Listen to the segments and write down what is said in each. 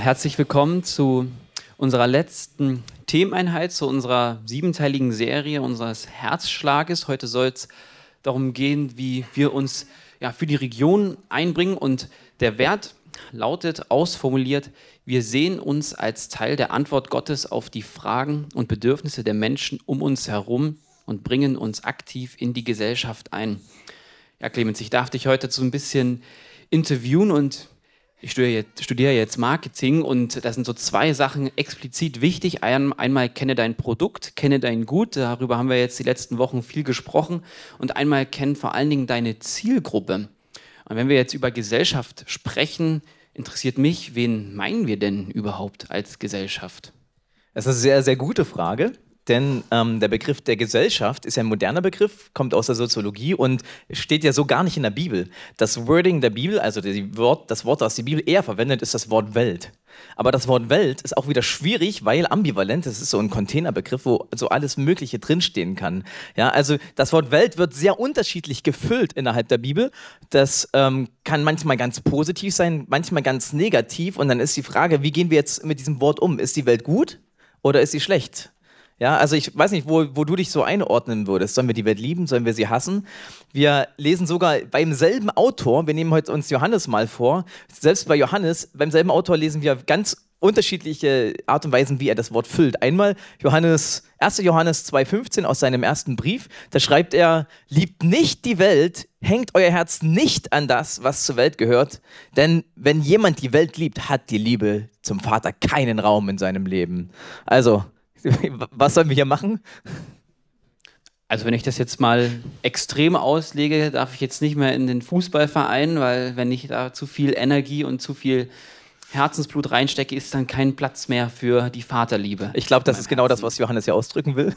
herzlich willkommen zu unserer letzten Themeneinheit, zu unserer siebenteiligen Serie unseres Herzschlages. Heute soll es darum gehen, wie wir uns ja, für die Region einbringen. Und der Wert lautet ausformuliert, wir sehen uns als Teil der Antwort Gottes auf die Fragen und Bedürfnisse der Menschen um uns herum und bringen uns aktiv in die Gesellschaft ein. Ja, Clemens, ich darf dich heute so ein bisschen interviewen und ich studiere jetzt, Marketing und da sind so zwei Sachen explizit wichtig. einmal kenne dein Produkt, kenne dein Gut, darüber haben wir jetzt die letzten Wochen viel gesprochen. Und einmal kenne vor allen Dingen deine Zielgruppe. Und wenn wir jetzt über Gesellschaft sprechen, interessiert mich, wen meinen wir denn überhaupt als Gesellschaft? Das ist eine sehr, sehr gute Frage denn ähm, der Begriff der Gesellschaft ist ja ein moderner Begriff, kommt aus der Soziologie und steht ja so gar nicht in der Bibel. Das Wording der Bibel, also Wort, das Wort, das die Bibel eher verwendet, ist das Wort Welt. Aber das Wort Welt ist auch wieder schwierig, weil ambivalent, das ist so ein Containerbegriff, wo so alles Mögliche drinstehen kann. Ja, also das Wort Welt wird sehr unterschiedlich gefüllt innerhalb der Bibel. Das ähm, kann manchmal ganz positiv sein, manchmal ganz negativ. Und dann ist die Frage, wie gehen wir jetzt mit diesem Wort um? Ist die Welt gut oder ist sie schlecht? Ja, also ich weiß nicht, wo, wo du dich so einordnen würdest. Sollen wir die Welt lieben? Sollen wir sie hassen? Wir lesen sogar beim selben Autor, wir nehmen heute uns Johannes mal vor, selbst bei Johannes, beim selben Autor lesen wir ganz unterschiedliche Art und Weisen, wie er das Wort füllt. Einmal Johannes, 1. Johannes 2,15 aus seinem ersten Brief, da schreibt er, liebt nicht die Welt, hängt euer Herz nicht an das, was zur Welt gehört, denn wenn jemand die Welt liebt, hat die Liebe zum Vater keinen Raum in seinem Leben. Also, was sollen wir hier machen? Also wenn ich das jetzt mal extrem auslege, darf ich jetzt nicht mehr in den Fußballverein, weil wenn ich da zu viel Energie und zu viel Herzensblut reinstecke, ist dann kein Platz mehr für die Vaterliebe. Ich glaube, das ist genau das, was Johannes hier ausdrücken will.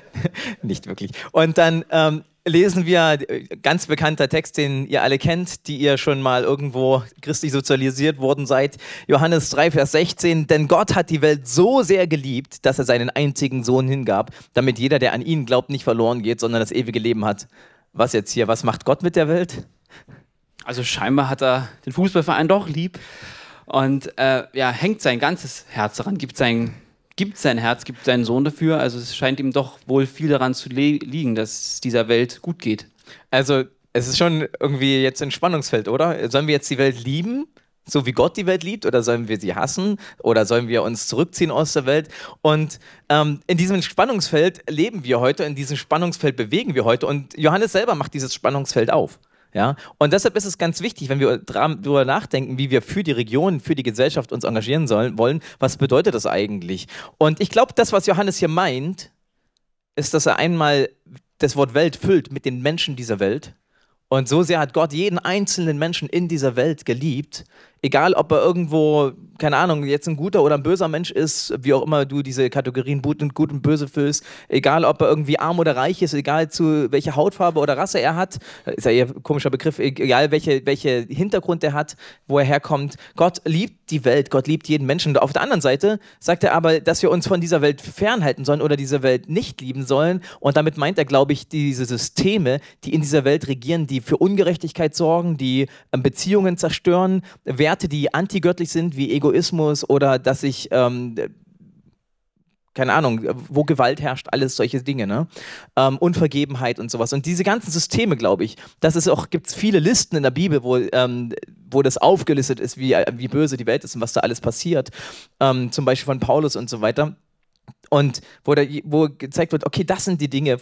nicht wirklich. Und dann ähm, lesen wir äh, ganz bekannter Text, den ihr alle kennt, die ihr schon mal irgendwo christlich sozialisiert worden seid. Johannes 3, Vers 16. Denn Gott hat die Welt so sehr geliebt, dass er seinen einzigen Sohn hingab, damit jeder, der an ihn glaubt, nicht verloren geht, sondern das ewige Leben hat. Was jetzt hier? Was macht Gott mit der Welt? Also scheinbar hat er den Fußballverein doch lieb und äh, ja, hängt sein ganzes Herz daran, gibt sein gibt sein Herz, gibt seinen Sohn dafür. Also es scheint ihm doch wohl viel daran zu liegen, dass es dieser Welt gut geht. Also es ist schon irgendwie jetzt ein Spannungsfeld, oder? Sollen wir jetzt die Welt lieben? so wie Gott die Welt liebt, oder sollen wir sie hassen, oder sollen wir uns zurückziehen aus der Welt? Und ähm, in diesem Spannungsfeld leben wir heute, in diesem Spannungsfeld bewegen wir heute, und Johannes selber macht dieses Spannungsfeld auf. Ja? Und deshalb ist es ganz wichtig, wenn wir darüber nachdenken, wie wir für die Region, für die Gesellschaft uns engagieren sollen, wollen, was bedeutet das eigentlich? Und ich glaube, das, was Johannes hier meint, ist, dass er einmal das Wort Welt füllt mit den Menschen dieser Welt. Und so sehr hat Gott jeden einzelnen Menschen in dieser Welt geliebt, egal ob er irgendwo, keine Ahnung, jetzt ein guter oder ein böser Mensch ist, wie auch immer du diese Kategorien gut und, gut und böse füllst, egal ob er irgendwie arm oder reich ist, egal zu welcher Hautfarbe oder Rasse er hat, ist ja eher ein komischer Begriff, egal welche, welche Hintergrund er hat, wo er herkommt. Gott liebt die Welt, Gott liebt jeden Menschen. Und auf der anderen Seite sagt er aber, dass wir uns von dieser Welt fernhalten sollen oder diese Welt nicht lieben sollen. Und damit meint er, glaube ich, diese Systeme, die in dieser Welt regieren, die für Ungerechtigkeit sorgen, die ähm, Beziehungen zerstören, Werte Werte, die antigöttlich sind, wie Egoismus oder dass ich, ähm, keine Ahnung, wo Gewalt herrscht, alles solche Dinge, ne? Ähm, Unvergebenheit und sowas. Und diese ganzen Systeme, glaube ich, das ist auch, gibt es viele Listen in der Bibel, wo, ähm, wo das aufgelistet ist, wie, wie böse die Welt ist und was da alles passiert. Ähm, zum Beispiel von Paulus und so weiter. Und wo, da, wo gezeigt wird, okay, das sind die Dinge,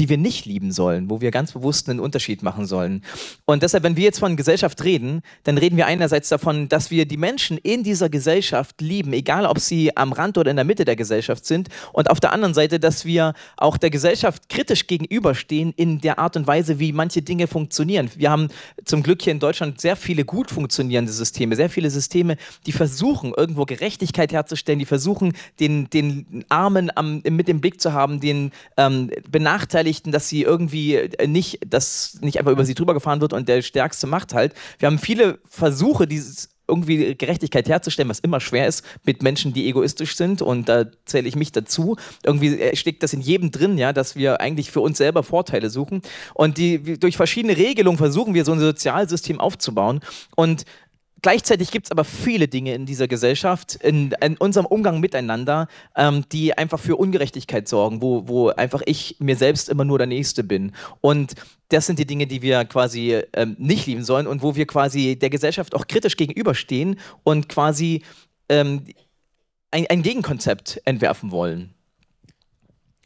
die wir nicht lieben sollen, wo wir ganz bewusst einen Unterschied machen sollen. Und deshalb, wenn wir jetzt von Gesellschaft reden, dann reden wir einerseits davon, dass wir die Menschen in dieser Gesellschaft lieben, egal ob sie am Rand oder in der Mitte der Gesellschaft sind. Und auf der anderen Seite, dass wir auch der Gesellschaft kritisch gegenüberstehen in der Art und Weise, wie manche Dinge funktionieren. Wir haben zum Glück hier in Deutschland sehr viele gut funktionierende Systeme, sehr viele Systeme, die versuchen, irgendwo Gerechtigkeit herzustellen, die versuchen, den, den Armen am, mit dem Blick zu haben, den ähm, Benachteiligten Beteiligten, dass sie irgendwie äh, nicht, dass nicht einfach über sie drüber gefahren wird und der Stärkste macht halt. Wir haben viele Versuche, dieses irgendwie Gerechtigkeit herzustellen, was immer schwer ist mit Menschen, die egoistisch sind und da zähle ich mich dazu. Irgendwie äh, steckt das in jedem drin, ja, dass wir eigentlich für uns selber Vorteile suchen und die durch verschiedene Regelungen versuchen wir so ein Sozialsystem aufzubauen und Gleichzeitig gibt es aber viele Dinge in dieser Gesellschaft, in, in unserem Umgang miteinander, ähm, die einfach für Ungerechtigkeit sorgen, wo, wo einfach ich mir selbst immer nur der Nächste bin. Und das sind die Dinge, die wir quasi ähm, nicht lieben sollen und wo wir quasi der Gesellschaft auch kritisch gegenüberstehen und quasi ähm, ein, ein Gegenkonzept entwerfen wollen.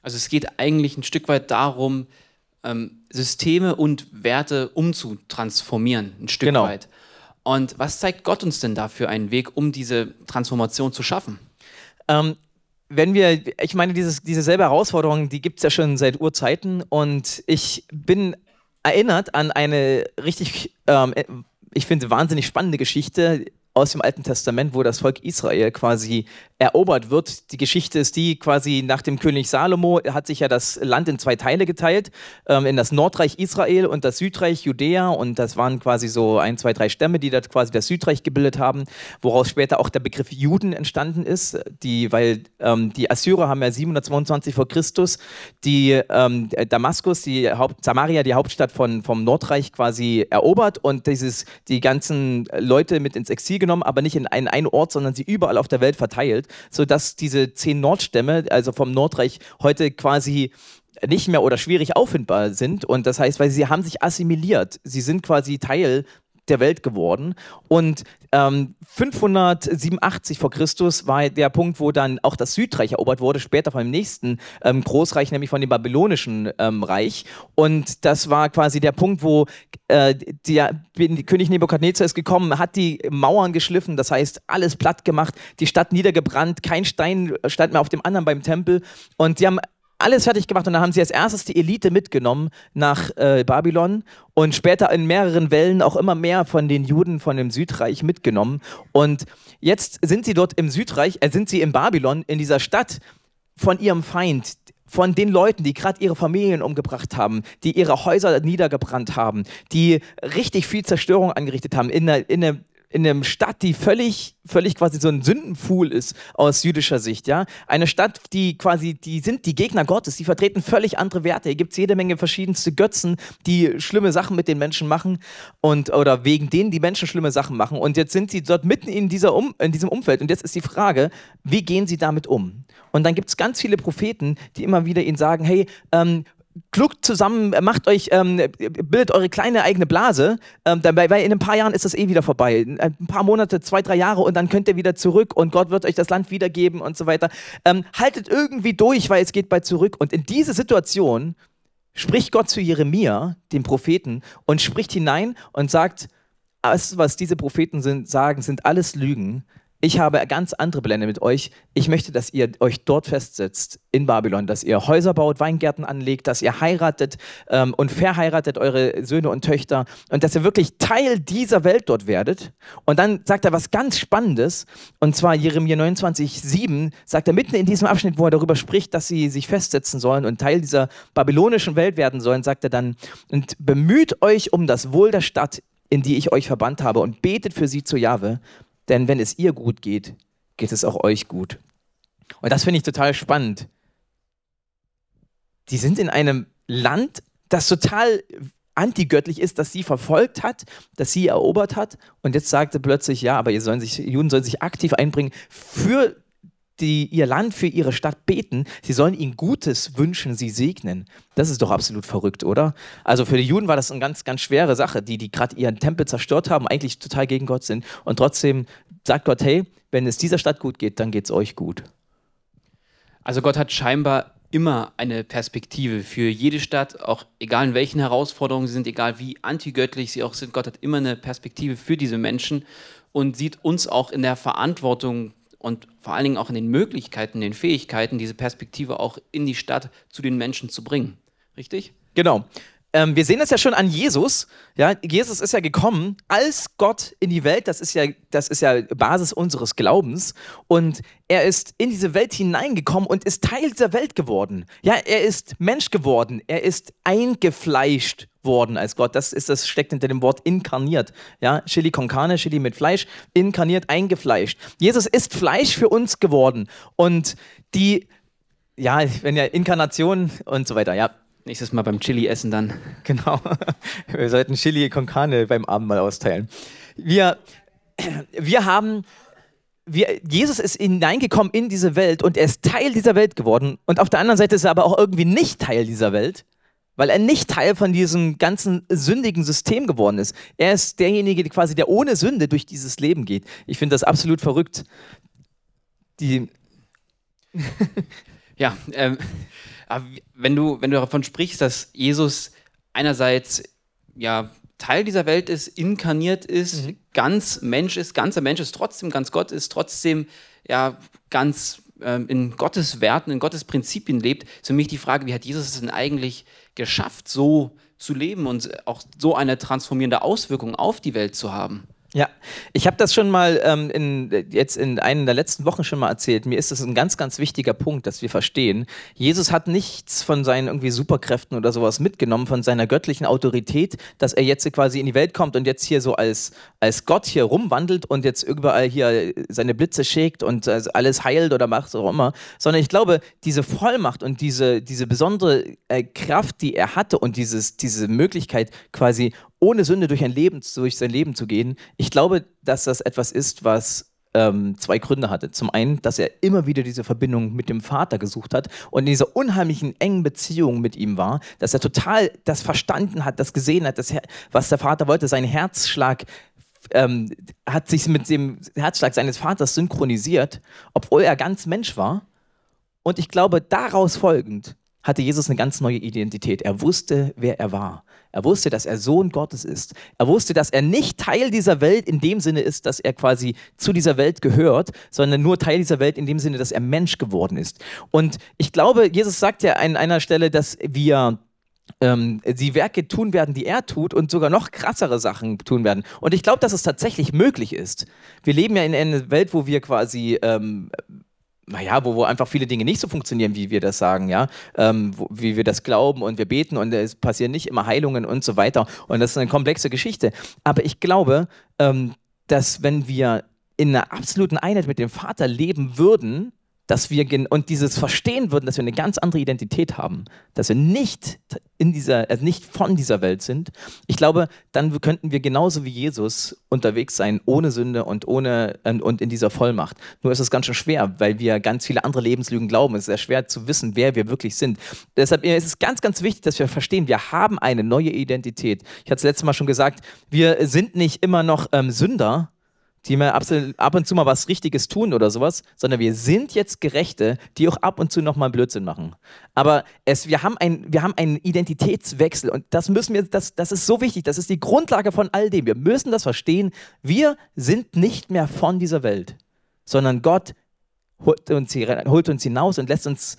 Also es geht eigentlich ein Stück weit darum, ähm, Systeme und Werte umzutransformieren, ein Stück genau. weit. Und was zeigt Gott uns denn da für einen Weg, um diese Transformation zu schaffen? Ähm, wenn wir, ich meine, dieses, diese selbe Herausforderung, die gibt es ja schon seit Urzeiten und ich bin erinnert an eine richtig, ähm, ich finde, wahnsinnig spannende Geschichte aus dem Alten Testament, wo das Volk Israel quasi erobert wird. Die Geschichte ist die, quasi nach dem König Salomo hat sich ja das Land in zwei Teile geteilt, ähm, in das Nordreich Israel und das Südreich Judäa. Und das waren quasi so ein, zwei, drei Stämme, die da quasi das Südreich gebildet haben, woraus später auch der Begriff Juden entstanden ist, die, weil ähm, die Assyrer haben ja 722 vor Christus die ähm, Damaskus, die Haupt, Samaria, die Hauptstadt von, vom Nordreich quasi erobert. Und dieses, die ganzen Leute mit ins Exil genommen, aber nicht in einen, einen Ort, sondern sie überall auf der Welt verteilt, sodass diese zehn Nordstämme, also vom Nordreich, heute quasi nicht mehr oder schwierig auffindbar sind. Und das heißt, weil sie haben sich assimiliert. Sie sind quasi Teil der Welt geworden. Und ähm, 587 vor Christus war der Punkt, wo dann auch das Südreich erobert wurde, später von dem nächsten ähm, Großreich, nämlich von dem babylonischen ähm, Reich. Und das war quasi der Punkt, wo äh, der König Nebukadnezar ist gekommen, hat die Mauern geschliffen, das heißt alles platt gemacht, die Stadt niedergebrannt, kein Stein stand mehr auf dem anderen beim Tempel. Und sie haben alles fertig gemacht und dann haben sie als erstes die Elite mitgenommen nach äh, Babylon und später in mehreren Wellen auch immer mehr von den Juden von dem Südreich mitgenommen. Und jetzt sind sie dort im Südreich, äh, sind sie in Babylon, in dieser Stadt von ihrem Feind, von den Leuten, die gerade ihre Familien umgebracht haben, die ihre Häuser niedergebrannt haben, die richtig viel Zerstörung angerichtet haben, in einer, in einer in einer Stadt, die völlig, völlig quasi so ein Sündenpfuhl ist aus jüdischer Sicht, ja. Eine Stadt, die quasi, die sind die Gegner Gottes, die vertreten völlig andere Werte. Hier gibt es jede Menge verschiedenste Götzen, die schlimme Sachen mit den Menschen machen und oder wegen denen die Menschen schlimme Sachen machen. Und jetzt sind sie dort mitten in, dieser um, in diesem Umfeld. Und jetzt ist die Frage, wie gehen sie damit um? Und dann gibt es ganz viele Propheten, die immer wieder ihnen sagen, hey, ähm, kluckt zusammen, macht euch, ähm, bildet eure kleine eigene Blase, ähm, dabei, weil in ein paar Jahren ist das eh wieder vorbei. Ein paar Monate, zwei, drei Jahre und dann könnt ihr wieder zurück und Gott wird euch das Land wiedergeben und so weiter. Ähm, haltet irgendwie durch, weil es geht bald zurück. Und in diese Situation spricht Gott zu Jeremia, dem Propheten, und spricht hinein und sagt, alles, was diese Propheten sind, sagen, sind alles Lügen ich habe ganz andere Pläne mit euch. Ich möchte, dass ihr euch dort festsetzt in Babylon, dass ihr Häuser baut, Weingärten anlegt, dass ihr heiratet ähm, und verheiratet eure Söhne und Töchter und dass ihr wirklich Teil dieser Welt dort werdet. Und dann sagt er was ganz Spannendes und zwar Jeremia 29, 7 sagt er mitten in diesem Abschnitt, wo er darüber spricht, dass sie sich festsetzen sollen und Teil dieser babylonischen Welt werden sollen, sagt er dann und bemüht euch um das Wohl der Stadt, in die ich euch verbannt habe und betet für sie zu Jahwe, denn wenn es ihr gut geht, geht es auch euch gut. Und das finde ich total spannend. Die sind in einem Land, das total antigöttlich ist, das sie verfolgt hat, das sie erobert hat. Und jetzt sagte plötzlich, ja, aber ihr sollen sich, Juden sollen sich aktiv einbringen für die ihr Land, für ihre Stadt beten, sie sollen ihnen Gutes wünschen, sie segnen. Das ist doch absolut verrückt, oder? Also für die Juden war das eine ganz, ganz schwere Sache, die, die gerade ihren Tempel zerstört haben, eigentlich total gegen Gott sind. Und trotzdem sagt Gott, hey, wenn es dieser Stadt gut geht, dann geht es euch gut. Also Gott hat scheinbar immer eine Perspektive für jede Stadt, auch egal in welchen Herausforderungen sie sind, egal wie antigöttlich sie auch sind. Gott hat immer eine Perspektive für diese Menschen und sieht uns auch in der Verantwortung, und vor allen Dingen auch in den Möglichkeiten, den Fähigkeiten, diese Perspektive auch in die Stadt zu den Menschen zu bringen. Richtig? Genau. Ähm, wir sehen das ja schon an Jesus. Ja, Jesus ist ja gekommen als Gott in die Welt. Das ist ja, das ist ja Basis unseres Glaubens. Und er ist in diese Welt hineingekommen und ist Teil dieser Welt geworden. Ja, er ist Mensch geworden. Er ist eingefleischt worden als Gott. Das ist das steckt hinter dem Wort inkarniert. Ja, Chili con carne, Chili mit Fleisch, inkarniert, eingefleischt. Jesus ist Fleisch für uns geworden und die ja, wenn ja Inkarnation und so weiter, ja. Nächstes Mal beim Chili essen dann. Genau. Wir sollten Chili con carne beim Abendmahl austeilen. Wir wir haben, wir, Jesus ist hineingekommen in diese Welt und er ist Teil dieser Welt geworden. Und auf der anderen Seite ist er aber auch irgendwie nicht Teil dieser Welt, weil er nicht Teil von diesem ganzen sündigen System geworden ist. Er ist derjenige, der quasi der ohne Sünde durch dieses Leben geht. Ich finde das absolut verrückt. Die ja, ähm, wenn du, wenn du davon sprichst, dass Jesus einerseits ja Teil dieser Welt ist, inkarniert ist, mhm. ganz Mensch ist, ganzer Mensch ist, trotzdem ganz Gott ist, trotzdem ja ganz ähm, in Gottes Werten, in Gottes Prinzipien lebt, ist für mich die Frage, wie hat Jesus es denn eigentlich geschafft, so zu leben und auch so eine transformierende Auswirkung auf die Welt zu haben? Ja, ich habe das schon mal ähm, in, jetzt in einer der letzten Wochen schon mal erzählt. Mir ist das ein ganz, ganz wichtiger Punkt, dass wir verstehen. Jesus hat nichts von seinen irgendwie Superkräften oder sowas mitgenommen, von seiner göttlichen Autorität, dass er jetzt quasi in die Welt kommt und jetzt hier so als, als Gott hier rumwandelt und jetzt überall hier seine Blitze schickt und äh, alles heilt oder macht, so auch immer. Sondern ich glaube, diese Vollmacht und diese, diese besondere äh, Kraft, die er hatte und dieses, diese Möglichkeit quasi ohne Sünde durch, ein Leben, durch sein Leben zu gehen, ich glaube, dass das etwas ist, was ähm, zwei Gründe hatte. Zum einen, dass er immer wieder diese Verbindung mit dem Vater gesucht hat und in dieser unheimlichen engen Beziehung mit ihm war, dass er total das verstanden hat, das gesehen hat, das, was der Vater wollte, sein Herzschlag ähm, hat sich mit dem Herzschlag seines Vaters synchronisiert, obwohl er ganz Mensch war. Und ich glaube, daraus folgend hatte Jesus eine ganz neue Identität. Er wusste, wer er war. Er wusste, dass er Sohn Gottes ist. Er wusste, dass er nicht Teil dieser Welt in dem Sinne ist, dass er quasi zu dieser Welt gehört, sondern nur Teil dieser Welt in dem Sinne, dass er Mensch geworden ist. Und ich glaube, Jesus sagt ja an einer Stelle, dass wir ähm, die Werke tun werden, die er tut und sogar noch krassere Sachen tun werden. Und ich glaube, dass es tatsächlich möglich ist. Wir leben ja in einer Welt, wo wir quasi ähm, naja, wo, wo einfach viele Dinge nicht so funktionieren, wie wir das sagen, ja, ähm, wo, wie wir das glauben und wir beten und es passieren nicht immer Heilungen und so weiter. Und das ist eine komplexe Geschichte. Aber ich glaube, ähm, dass wenn wir in einer absoluten Einheit mit dem Vater leben würden, dass wir und dieses verstehen würden, dass wir eine ganz andere Identität haben, dass wir nicht in dieser, also nicht von dieser Welt sind. Ich glaube, dann könnten wir genauso wie Jesus unterwegs sein, ohne Sünde und ohne und in dieser Vollmacht. Nur ist es ganz schön schwer, weil wir ganz viele andere Lebenslügen glauben. Es ist sehr schwer zu wissen, wer wir wirklich sind. Deshalb ist es ganz, ganz wichtig, dass wir verstehen, wir haben eine neue Identität. Ich hatte es letztes Mal schon gesagt, wir sind nicht immer noch ähm, Sünder, die mal ab und zu mal was Richtiges tun oder sowas, sondern wir sind jetzt Gerechte, die auch ab und zu noch mal Blödsinn machen. Aber es, wir, haben ein, wir haben einen Identitätswechsel und das müssen wir, das, das ist so wichtig, das ist die Grundlage von all dem. Wir müssen das verstehen. Wir sind nicht mehr von dieser Welt, sondern Gott holt uns, holt uns hinaus und lässt uns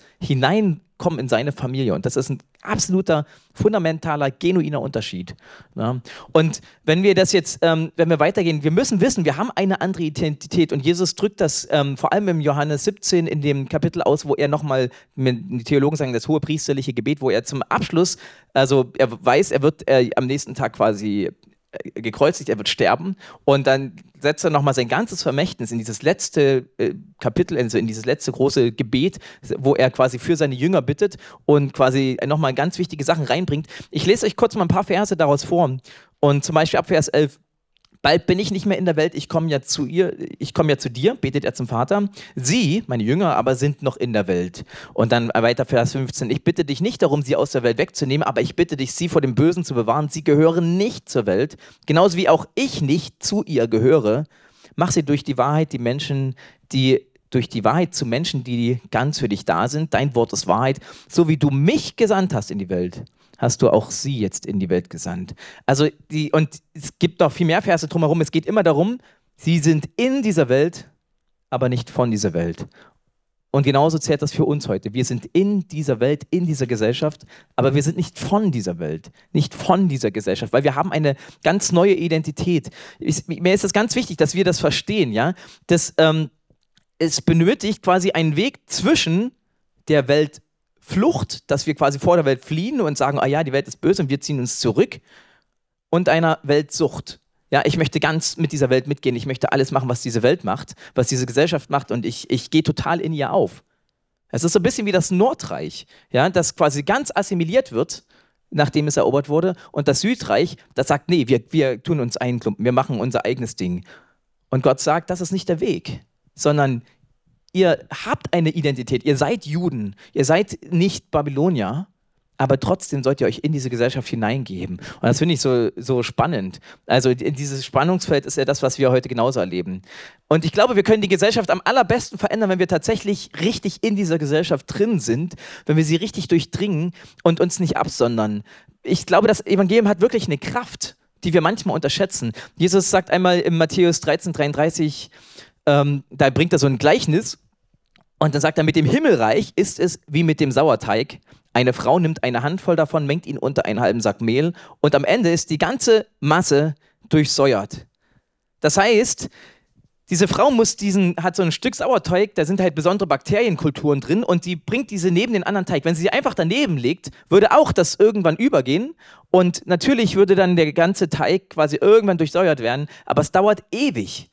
hineinkommen in seine Familie. Und das ist ein absoluter, fundamentaler, genuiner Unterschied. Ja. Und wenn wir das jetzt, ähm, wenn wir weitergehen, wir müssen wissen, wir haben eine andere Identität. Und Jesus drückt das ähm, vor allem im Johannes 17 in dem Kapitel aus, wo er nochmal, die Theologen sagen, das hohe priesterliche Gebet, wo er zum Abschluss, also er weiß, er wird äh, am nächsten Tag quasi gekreuzigt, er wird sterben und dann setzt er nochmal sein ganzes Vermächtnis in dieses letzte äh, Kapitel, also in dieses letzte große Gebet, wo er quasi für seine Jünger bittet und quasi nochmal ganz wichtige Sachen reinbringt. Ich lese euch kurz mal ein paar Verse daraus vor und zum Beispiel ab Vers 11. Bald bin ich nicht mehr in der Welt, ich komme ja zu ihr, ich komme ja zu dir, betet er zum Vater. Sie, meine Jünger, aber sind noch in der Welt. Und dann weiter Vers 15, ich bitte dich nicht darum, sie aus der Welt wegzunehmen, aber ich bitte dich, sie vor dem Bösen zu bewahren. Sie gehören nicht zur Welt, genauso wie auch ich nicht zu ihr gehöre. Mach sie durch die Wahrheit die Menschen, die durch die Wahrheit zu Menschen, die ganz für dich da sind. Dein Wort ist Wahrheit, so wie du mich gesandt hast in die Welt hast du auch sie jetzt in die Welt gesandt. Also die, und es gibt noch viel mehr Verse drumherum. Es geht immer darum, sie sind in dieser Welt, aber nicht von dieser Welt. Und genauso zählt das für uns heute. Wir sind in dieser Welt, in dieser Gesellschaft, aber wir sind nicht von dieser Welt, nicht von dieser Gesellschaft, weil wir haben eine ganz neue Identität. Ich, mir ist es ganz wichtig, dass wir das verstehen, ja. Dass, ähm, es benötigt quasi einen Weg zwischen der Welt Flucht, dass wir quasi vor der Welt fliehen und sagen, ah ja, die Welt ist böse und wir ziehen uns zurück, und einer Weltsucht. Ja, ich möchte ganz mit dieser Welt mitgehen. Ich möchte alles machen, was diese Welt macht, was diese Gesellschaft macht und ich, ich gehe total in ihr auf. Es ist so ein bisschen wie das Nordreich, ja, das quasi ganz assimiliert wird, nachdem es erobert wurde. Und das Südreich, das sagt, nee, wir, wir tun uns einklumpen, wir machen unser eigenes Ding. Und Gott sagt, das ist nicht der Weg, sondern ihr habt eine Identität, ihr seid Juden, ihr seid nicht Babylonier, aber trotzdem sollt ihr euch in diese Gesellschaft hineingeben. Und das finde ich so, so spannend. Also dieses Spannungsfeld ist ja das, was wir heute genauso erleben. Und ich glaube, wir können die Gesellschaft am allerbesten verändern, wenn wir tatsächlich richtig in dieser Gesellschaft drin sind, wenn wir sie richtig durchdringen und uns nicht absondern. Ich glaube, das Evangelium hat wirklich eine Kraft, die wir manchmal unterschätzen. Jesus sagt einmal in Matthäus 13, 33, ähm, da bringt er so ein Gleichnis und dann sagt er, mit dem Himmelreich ist es wie mit dem Sauerteig. Eine Frau nimmt eine Handvoll davon, mengt ihn unter einen halben Sack Mehl und am Ende ist die ganze Masse durchsäuert. Das heißt, diese Frau muss diesen, hat so ein Stück Sauerteig, da sind halt besondere Bakterienkulturen drin und die bringt diese neben den anderen Teig. Wenn sie sie einfach daneben legt, würde auch das irgendwann übergehen und natürlich würde dann der ganze Teig quasi irgendwann durchsäuert werden, aber es dauert ewig.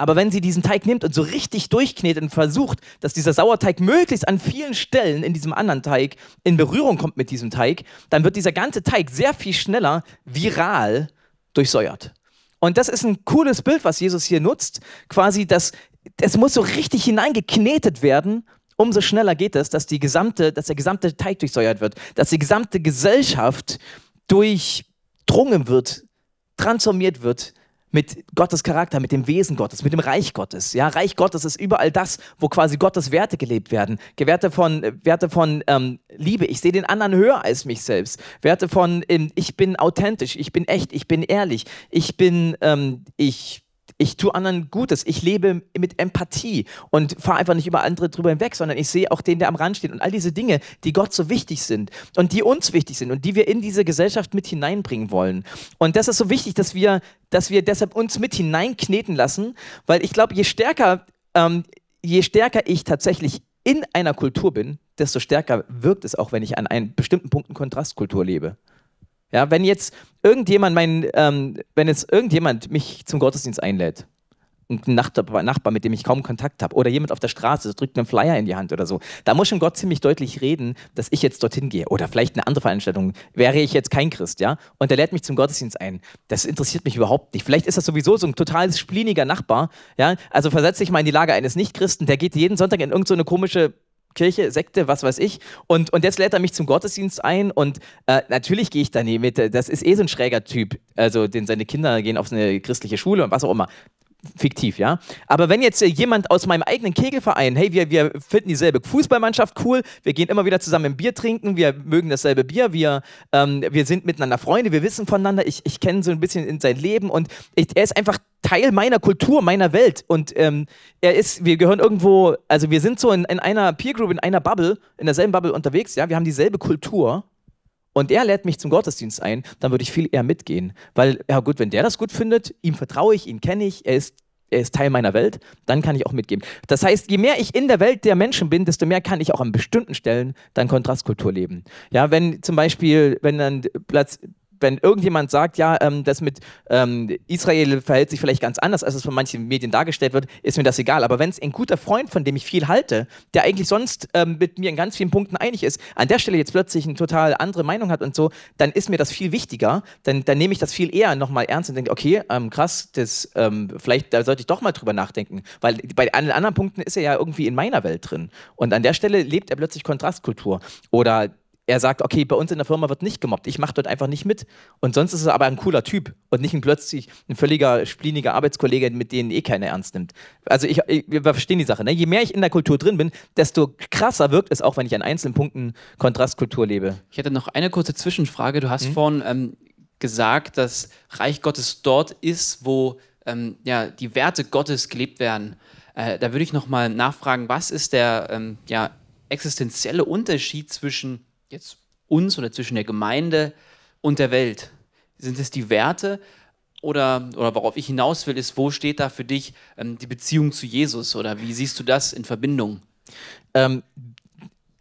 Aber wenn sie diesen Teig nimmt und so richtig durchknetet und versucht, dass dieser Sauerteig möglichst an vielen Stellen in diesem anderen Teig in Berührung kommt mit diesem Teig, dann wird dieser ganze Teig sehr viel schneller viral durchsäuert. Und das ist ein cooles Bild, was Jesus hier nutzt. Quasi, dass es muss so richtig hineingeknetet werden, umso schneller geht es, dass, die gesamte, dass der gesamte Teig durchsäuert wird, dass die gesamte Gesellschaft durchdrungen wird, transformiert wird mit Gottes Charakter, mit dem Wesen Gottes, mit dem Reich Gottes. Ja, Reich Gottes ist überall das, wo quasi Gottes Werte gelebt werden. Werte von, Werte von ähm, Liebe, ich sehe den anderen höher als mich selbst. Werte von, ähm, ich bin authentisch, ich bin echt, ich bin ehrlich, ich bin, ähm, ich ich tue anderen Gutes. Ich lebe mit Empathie und fahre einfach nicht über andere drüber hinweg, sondern ich sehe auch den, der am Rand steht und all diese Dinge, die Gott so wichtig sind und die uns wichtig sind und die wir in diese Gesellschaft mit hineinbringen wollen. Und das ist so wichtig, dass wir, dass wir deshalb uns mit hineinkneten lassen, weil ich glaube, je stärker, ähm, je stärker ich tatsächlich in einer Kultur bin, desto stärker wirkt es auch, wenn ich an einem bestimmten Punkt Kontrastkultur lebe. Ja, wenn jetzt irgendjemand mein, ähm, wenn jetzt irgendjemand mich zum Gottesdienst einlädt, ein Nachbar, mit dem ich kaum Kontakt habe, oder jemand auf der Straße drückt einen Flyer in die Hand oder so, da muss schon Gott ziemlich deutlich reden, dass ich jetzt dorthin gehe. Oder vielleicht eine andere Veranstaltung. Wäre ich jetzt kein Christ, ja? Und der lädt mich zum Gottesdienst ein. Das interessiert mich überhaupt nicht. Vielleicht ist das sowieso so ein total spliniger Nachbar, ja? Also versetze ich mal in die Lage eines Nichtchristen, der geht jeden Sonntag in irgendeine so komische Kirche, Sekte, was weiß ich. Und, und jetzt lädt er mich zum Gottesdienst ein und äh, natürlich gehe ich da nie mit. Das ist eh so ein schräger Typ. Also, den seine Kinder gehen auf eine christliche Schule und was auch immer fiktiv, ja. Aber wenn jetzt äh, jemand aus meinem eigenen Kegelverein, hey, wir, wir finden dieselbe Fußballmannschaft cool, wir gehen immer wieder zusammen ein Bier trinken, wir mögen dasselbe Bier, wir, ähm, wir sind miteinander Freunde, wir wissen voneinander, ich, ich kenne so ein bisschen in sein Leben und ich, er ist einfach Teil meiner Kultur, meiner Welt und ähm, er ist, wir gehören irgendwo, also wir sind so in, in einer Peer Group, in einer Bubble, in derselben Bubble unterwegs, ja, wir haben dieselbe Kultur und er lädt mich zum Gottesdienst ein, dann würde ich viel eher mitgehen. Weil, ja gut, wenn der das gut findet, ihm vertraue ich, ihn kenne ich, er ist, er ist Teil meiner Welt, dann kann ich auch mitgehen. Das heißt, je mehr ich in der Welt der Menschen bin, desto mehr kann ich auch an bestimmten Stellen dann Kontrastkultur leben. Ja, wenn zum Beispiel, wenn dann Platz, wenn irgendjemand sagt, ja, ähm, das mit ähm, Israel verhält sich vielleicht ganz anders, als es von manchen Medien dargestellt wird, ist mir das egal. Aber wenn es ein guter Freund, von dem ich viel halte, der eigentlich sonst ähm, mit mir in ganz vielen Punkten einig ist, an der Stelle jetzt plötzlich eine total andere Meinung hat und so, dann ist mir das viel wichtiger. Dann, dann nehme ich das viel eher nochmal ernst und denke, okay, ähm, krass, das, ähm, vielleicht da sollte ich doch mal drüber nachdenken. Weil bei allen anderen Punkten ist er ja irgendwie in meiner Welt drin. Und an der Stelle lebt er plötzlich Kontrastkultur. Oder er sagt, okay, bei uns in der Firma wird nicht gemobbt, ich mache dort einfach nicht mit. Und sonst ist er aber ein cooler Typ und nicht ein plötzlich ein völliger spliniger Arbeitskollege, mit denen eh keiner ernst nimmt. Also ich, ich, wir verstehen die Sache. Ne? Je mehr ich in der Kultur drin bin, desto krasser wirkt es auch, wenn ich an einzelnen Punkten Kontrastkultur lebe. Ich hätte noch eine kurze Zwischenfrage. Du hast mhm. vorhin ähm, gesagt, dass Reich Gottes dort ist, wo ähm, ja, die Werte Gottes gelebt werden. Äh, da würde ich noch mal nachfragen, was ist der ähm, ja, existenzielle Unterschied zwischen jetzt uns oder zwischen der Gemeinde und der Welt? Sind es die Werte oder, oder worauf ich hinaus will, ist, wo steht da für dich ähm, die Beziehung zu Jesus oder wie siehst du das in Verbindung? Ähm,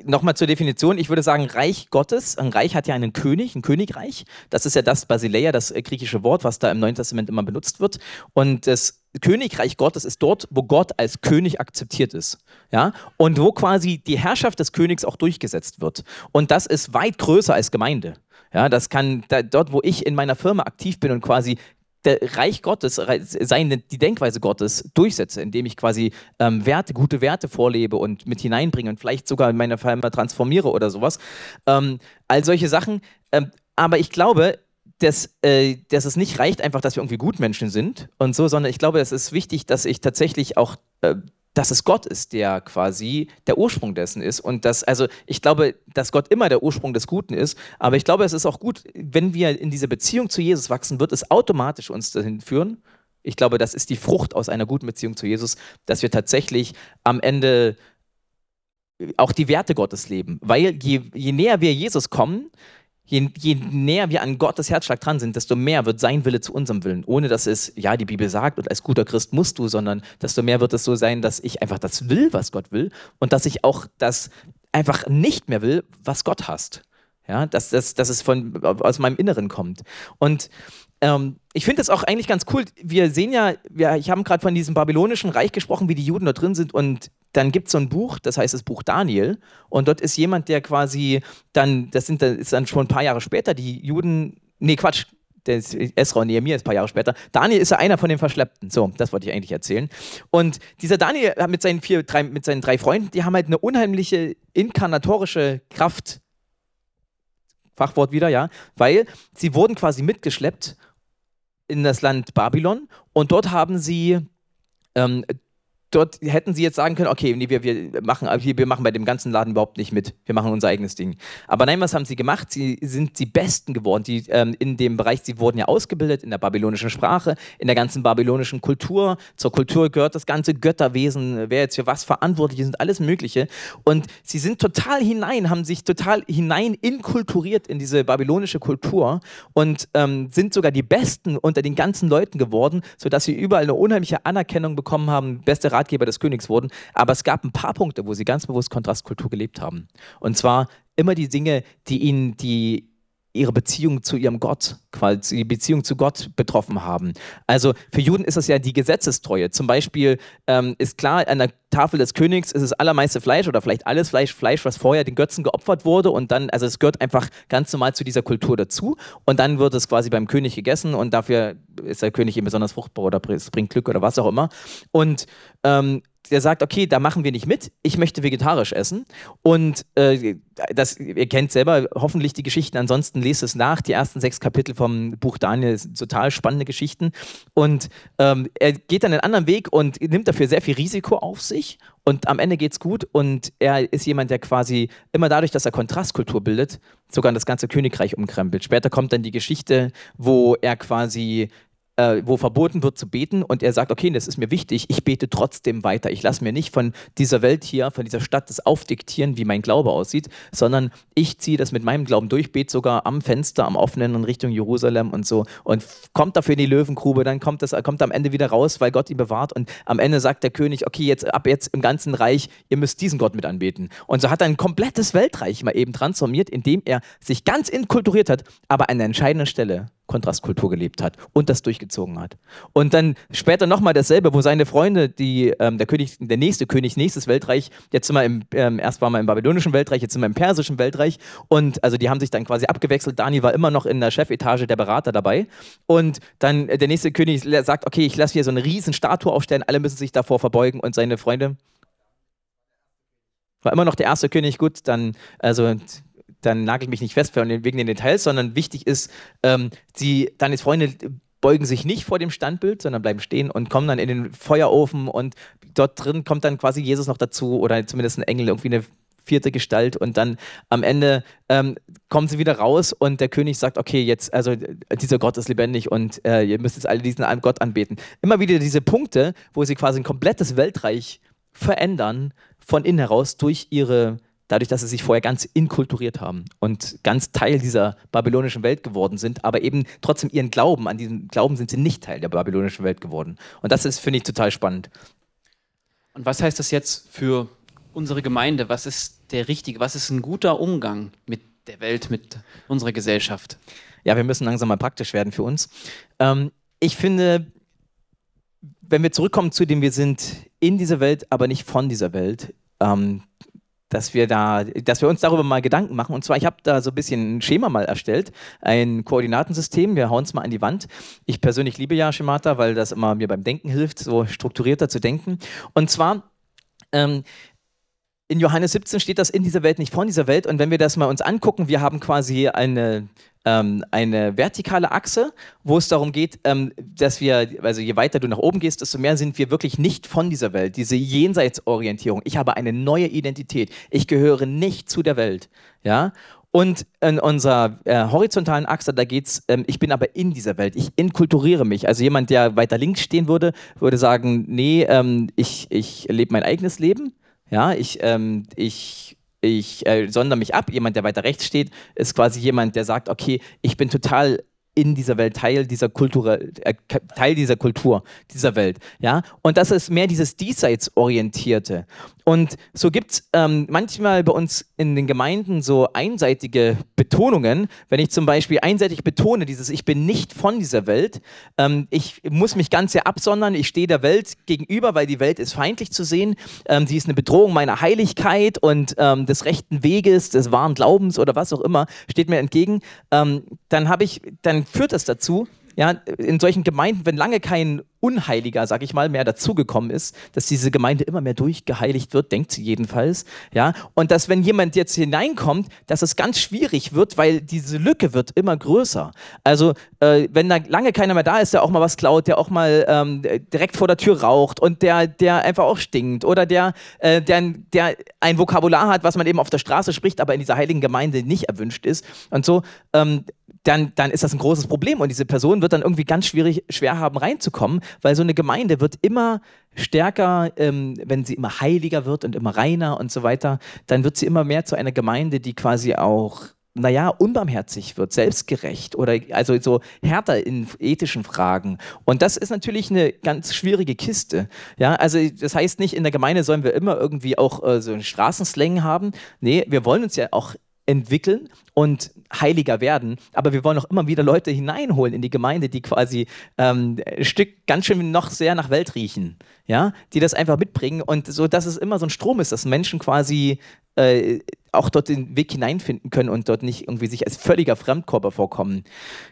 Nochmal zur Definition, ich würde sagen, Reich Gottes, ein Reich hat ja einen König, ein Königreich. Das ist ja das Basileia, das äh, griechische Wort, was da im Neuen Testament immer benutzt wird. Und das Königreich Gottes ist dort, wo Gott als König akzeptiert ist. Ja? Und wo quasi die Herrschaft des Königs auch durchgesetzt wird. Und das ist weit größer als Gemeinde. Ja, das kann da, dort, wo ich in meiner Firma aktiv bin und quasi der Reich Gottes, seine, die Denkweise Gottes durchsetze, indem ich quasi ähm, Werte, gute Werte vorlebe und mit hineinbringe und vielleicht sogar in meiner Firma transformiere oder sowas. Ähm, all solche Sachen. Ähm, aber ich glaube, dass, äh, dass es nicht reicht einfach, dass wir irgendwie Gutmenschen sind und so, sondern ich glaube, es ist wichtig, dass ich tatsächlich auch äh, dass es Gott ist, der quasi der Ursprung dessen ist. Und dass, also ich glaube, dass Gott immer der Ursprung des Guten ist, aber ich glaube, es ist auch gut, wenn wir in diese Beziehung zu Jesus wachsen, wird es automatisch uns dahin führen. Ich glaube, das ist die Frucht aus einer guten Beziehung zu Jesus, dass wir tatsächlich am Ende auch die Werte Gottes leben. Weil je, je näher wir Jesus kommen, je, je, näher wir an Gottes Herzschlag dran sind, desto mehr wird sein Wille zu unserem Willen. Ohne dass es, ja, die Bibel sagt und als guter Christ musst du, sondern desto mehr wird es so sein, dass ich einfach das will, was Gott will und dass ich auch das einfach nicht mehr will, was Gott hasst. Ja, dass, dass, dass es von, aus meinem Inneren kommt. Und ähm, ich finde das auch eigentlich ganz cool. Wir sehen ja, wir, ich habe gerade von diesem babylonischen Reich gesprochen, wie die Juden da drin sind und dann gibt es so ein Buch, das heißt das Buch Daniel. Und dort ist jemand, der quasi dann, das sind das ist dann schon ein paar Jahre später, die Juden, nee, Quatsch, Esra und Nehemiah ist ein paar Jahre später. Daniel ist ja einer von den Verschleppten. So, das wollte ich eigentlich erzählen. Und dieser Daniel mit seinen, vier, drei, mit seinen drei Freunden, die haben halt eine unheimliche inkarnatorische Kraft. Fachwort wieder, ja. Weil sie wurden quasi mitgeschleppt in das Land Babylon. Und dort haben sie ähm, dort hätten sie jetzt sagen können, okay, nee, wir, wir, machen, wir machen bei dem ganzen Laden überhaupt nicht mit. Wir machen unser eigenes Ding. Aber nein, was haben sie gemacht? Sie sind die Besten geworden, die ähm, in dem Bereich, sie wurden ja ausgebildet in der babylonischen Sprache, in der ganzen babylonischen Kultur. Zur Kultur gehört das ganze Götterwesen, wer jetzt für was verantwortlich ist und alles Mögliche. Und sie sind total hinein, haben sich total hinein inkulturiert in diese babylonische Kultur und ähm, sind sogar die Besten unter den ganzen Leuten geworden, sodass sie überall eine unheimliche Anerkennung bekommen haben, beste Ratgeber des Königs wurden. Aber es gab ein paar Punkte, wo sie ganz bewusst Kontrastkultur gelebt haben. Und zwar immer die Dinge, die ihnen die ihre Beziehung zu ihrem Gott, quasi die Beziehung zu Gott betroffen haben. Also für Juden ist das ja die Gesetzestreue. Zum Beispiel ähm, ist klar, an der Tafel des Königs ist das allermeiste Fleisch oder vielleicht alles Fleisch, Fleisch, was vorher den Götzen geopfert wurde und dann, also es gehört einfach ganz normal zu dieser Kultur dazu und dann wird es quasi beim König gegessen und dafür ist der König eben besonders fruchtbar oder bringt Glück oder was auch immer. Und ähm, der sagt, okay, da machen wir nicht mit, ich möchte vegetarisch essen. Und äh, das, ihr kennt selber hoffentlich die Geschichten, ansonsten lest es nach. Die ersten sechs Kapitel vom Buch Daniel sind total spannende Geschichten. Und ähm, er geht dann einen anderen Weg und nimmt dafür sehr viel Risiko auf sich. Und am Ende geht es gut. Und er ist jemand, der quasi immer dadurch, dass er Kontrastkultur bildet, sogar das ganze Königreich umkrempelt. Später kommt dann die Geschichte, wo er quasi äh, wo verboten wird zu beten und er sagt, okay, das ist mir wichtig, ich bete trotzdem weiter. Ich lasse mir nicht von dieser Welt hier, von dieser Stadt das aufdiktieren, wie mein Glaube aussieht, sondern ich ziehe das mit meinem Glauben durch, bete sogar am Fenster, am offenen in Richtung Jerusalem und so und kommt dafür in die Löwengrube, dann kommt das kommt am Ende wieder raus, weil Gott ihn bewahrt und am Ende sagt der König, okay, jetzt ab jetzt im ganzen Reich, ihr müsst diesen Gott mit anbeten. Und so hat er ein komplettes Weltreich mal eben transformiert, indem er sich ganz inkulturiert hat, aber an der entscheidenden Stelle Kontrastkultur gelebt hat und das durchgezogen hat. Und dann später nochmal dasselbe, wo seine Freunde, die, ähm, der König, der nächste König, nächstes Weltreich, jetzt sind wir im, ähm, erst waren wir im babylonischen Weltreich, jetzt sind wir im persischen Weltreich. Und also die haben sich dann quasi abgewechselt. Dani war immer noch in der Chefetage der Berater dabei. Und dann äh, der nächste König sagt, okay, ich lasse hier so eine riesen Statue aufstellen, alle müssen sich davor verbeugen. Und seine Freunde war immer noch der erste König, gut, dann, also dann nagelt mich nicht fest wegen den Details, sondern wichtig ist, ähm, die, deine Freunde beugen sich nicht vor dem Standbild, sondern bleiben stehen und kommen dann in den Feuerofen und dort drin kommt dann quasi Jesus noch dazu oder zumindest ein Engel, irgendwie eine vierte Gestalt und dann am Ende ähm, kommen sie wieder raus und der König sagt, okay, jetzt, also dieser Gott ist lebendig und äh, ihr müsst jetzt alle diesen Gott anbeten. Immer wieder diese Punkte, wo sie quasi ein komplettes Weltreich verändern von innen heraus durch ihre dadurch, dass sie sich vorher ganz inkulturiert haben und ganz Teil dieser babylonischen Welt geworden sind, aber eben trotzdem ihren Glauben, an diesem Glauben sind sie nicht Teil der babylonischen Welt geworden. Und das ist, finde ich, total spannend. Und was heißt das jetzt für unsere Gemeinde? Was ist der richtige, was ist ein guter Umgang mit der Welt, mit unserer Gesellschaft? Ja, wir müssen langsam mal praktisch werden für uns. Ähm, ich finde, wenn wir zurückkommen zu dem, wir sind in dieser Welt, aber nicht von dieser Welt, ähm, dass wir da, dass wir uns darüber mal Gedanken machen. Und zwar, ich habe da so ein bisschen ein Schema mal erstellt, ein Koordinatensystem. Wir hauen es mal an die Wand. Ich persönlich liebe ja Schemata, weil das immer mir beim Denken hilft, so strukturierter zu denken. Und zwar ähm, in Johannes 17 steht das in dieser Welt nicht von dieser Welt. Und wenn wir das mal uns angucken, wir haben quasi eine, ähm, eine vertikale Achse, wo es darum geht, ähm, dass wir, also je weiter du nach oben gehst, desto mehr sind wir wirklich nicht von dieser Welt. Diese Jenseitsorientierung. Ich habe eine neue Identität. Ich gehöre nicht zu der Welt. Ja. Und in unserer äh, horizontalen Achse, da geht's, ähm, ich bin aber in dieser Welt, ich inkulturiere mich. Also jemand, der weiter links stehen würde, würde sagen, nee, ähm, ich, ich lebe mein eigenes Leben. Ja, ich, ähm, ich, ich äh, sondere mich ab. Jemand, der weiter rechts steht, ist quasi jemand, der sagt, okay, ich bin total in dieser Welt Teil dieser Kultur, äh, Teil dieser Kultur, dieser Welt. Ja? Und das ist mehr dieses Diesseitsorientierte. Und so gibt es ähm, manchmal bei uns in den Gemeinden so einseitige Betonungen. Wenn ich zum Beispiel einseitig betone, dieses Ich bin nicht von dieser Welt, ähm, ich muss mich ganz sehr absondern, ich stehe der Welt gegenüber, weil die Welt ist feindlich zu sehen. Ähm, sie ist eine Bedrohung meiner Heiligkeit und ähm, des rechten Weges, des wahren Glaubens oder was auch immer, steht mir entgegen. Ähm, dann habe ich, dann führt das dazu, ja, in solchen Gemeinden, wenn lange kein Unheiliger, sag ich mal, mehr dazugekommen ist, dass diese Gemeinde immer mehr durchgeheiligt wird, denkt sie jedenfalls, ja, und dass wenn jemand jetzt hineinkommt, dass es ganz schwierig wird, weil diese Lücke wird immer größer. Also äh, wenn da lange keiner mehr da ist, der auch mal was klaut, der auch mal ähm, direkt vor der Tür raucht und der, der einfach auch stinkt oder der, äh, der, der ein Vokabular hat, was man eben auf der Straße spricht, aber in dieser heiligen Gemeinde nicht erwünscht ist und so, ähm, dann, dann ist das ein großes Problem und diese Person wird dann irgendwie ganz schwierig, schwer haben reinzukommen, weil so eine Gemeinde wird immer stärker, ähm, wenn sie immer heiliger wird und immer reiner und so weiter, dann wird sie immer mehr zu einer Gemeinde, die quasi auch naja, unbarmherzig wird, selbstgerecht oder also so härter in ethischen Fragen. Und das ist natürlich eine ganz schwierige Kiste. Ja, also das heißt nicht, in der Gemeinde sollen wir immer irgendwie auch äh, so einen Straßenslang haben. Nee, wir wollen uns ja auch entwickeln und heiliger werden. Aber wir wollen auch immer wieder Leute hineinholen in die Gemeinde, die quasi ähm, ein Stück ganz schön noch sehr nach Welt riechen. Ja, die das einfach mitbringen und so, dass es immer so ein Strom ist, dass Menschen quasi äh, auch dort den Weg hineinfinden können und dort nicht irgendwie sich als völliger Fremdkörper vorkommen.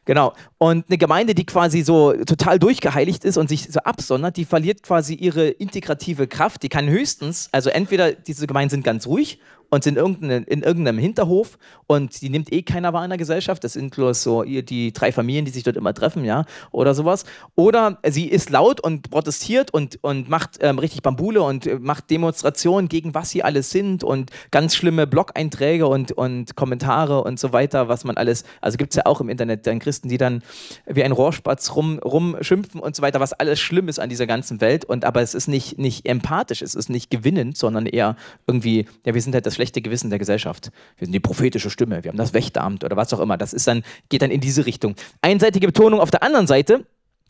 Genau. Und eine Gemeinde, die quasi so total durchgeheiligt ist und sich so absondert, die verliert quasi ihre integrative Kraft. Die kann höchstens, also entweder diese Gemeinden sind ganz ruhig und sind in, in irgendeinem Hinterhof und die nimmt eh keiner wahr in der Gesellschaft. Das sind bloß so die drei Familien, die sich dort immer treffen, ja, oder sowas. Oder sie ist laut und protestiert und, und macht ähm, richtig Bambule und äh, macht Demonstrationen gegen was sie alles sind und ganz schlimme Blog-Einträge und, und Kommentare und so weiter, was man alles, also gibt es ja auch im Internet dann Christen, die dann wie ein Rohrspatz rum, rumschimpfen und so weiter, was alles schlimm ist an dieser ganzen Welt. Und aber es ist nicht, nicht empathisch, es ist nicht gewinnend, sondern eher irgendwie, ja, wir sind halt das schlechte Gewissen der Gesellschaft. Wir sind die prophetische Stimme, wir haben das Wächteramt oder was auch immer. Das ist dann, geht dann in diese Richtung. Einseitige Betonung auf der anderen Seite.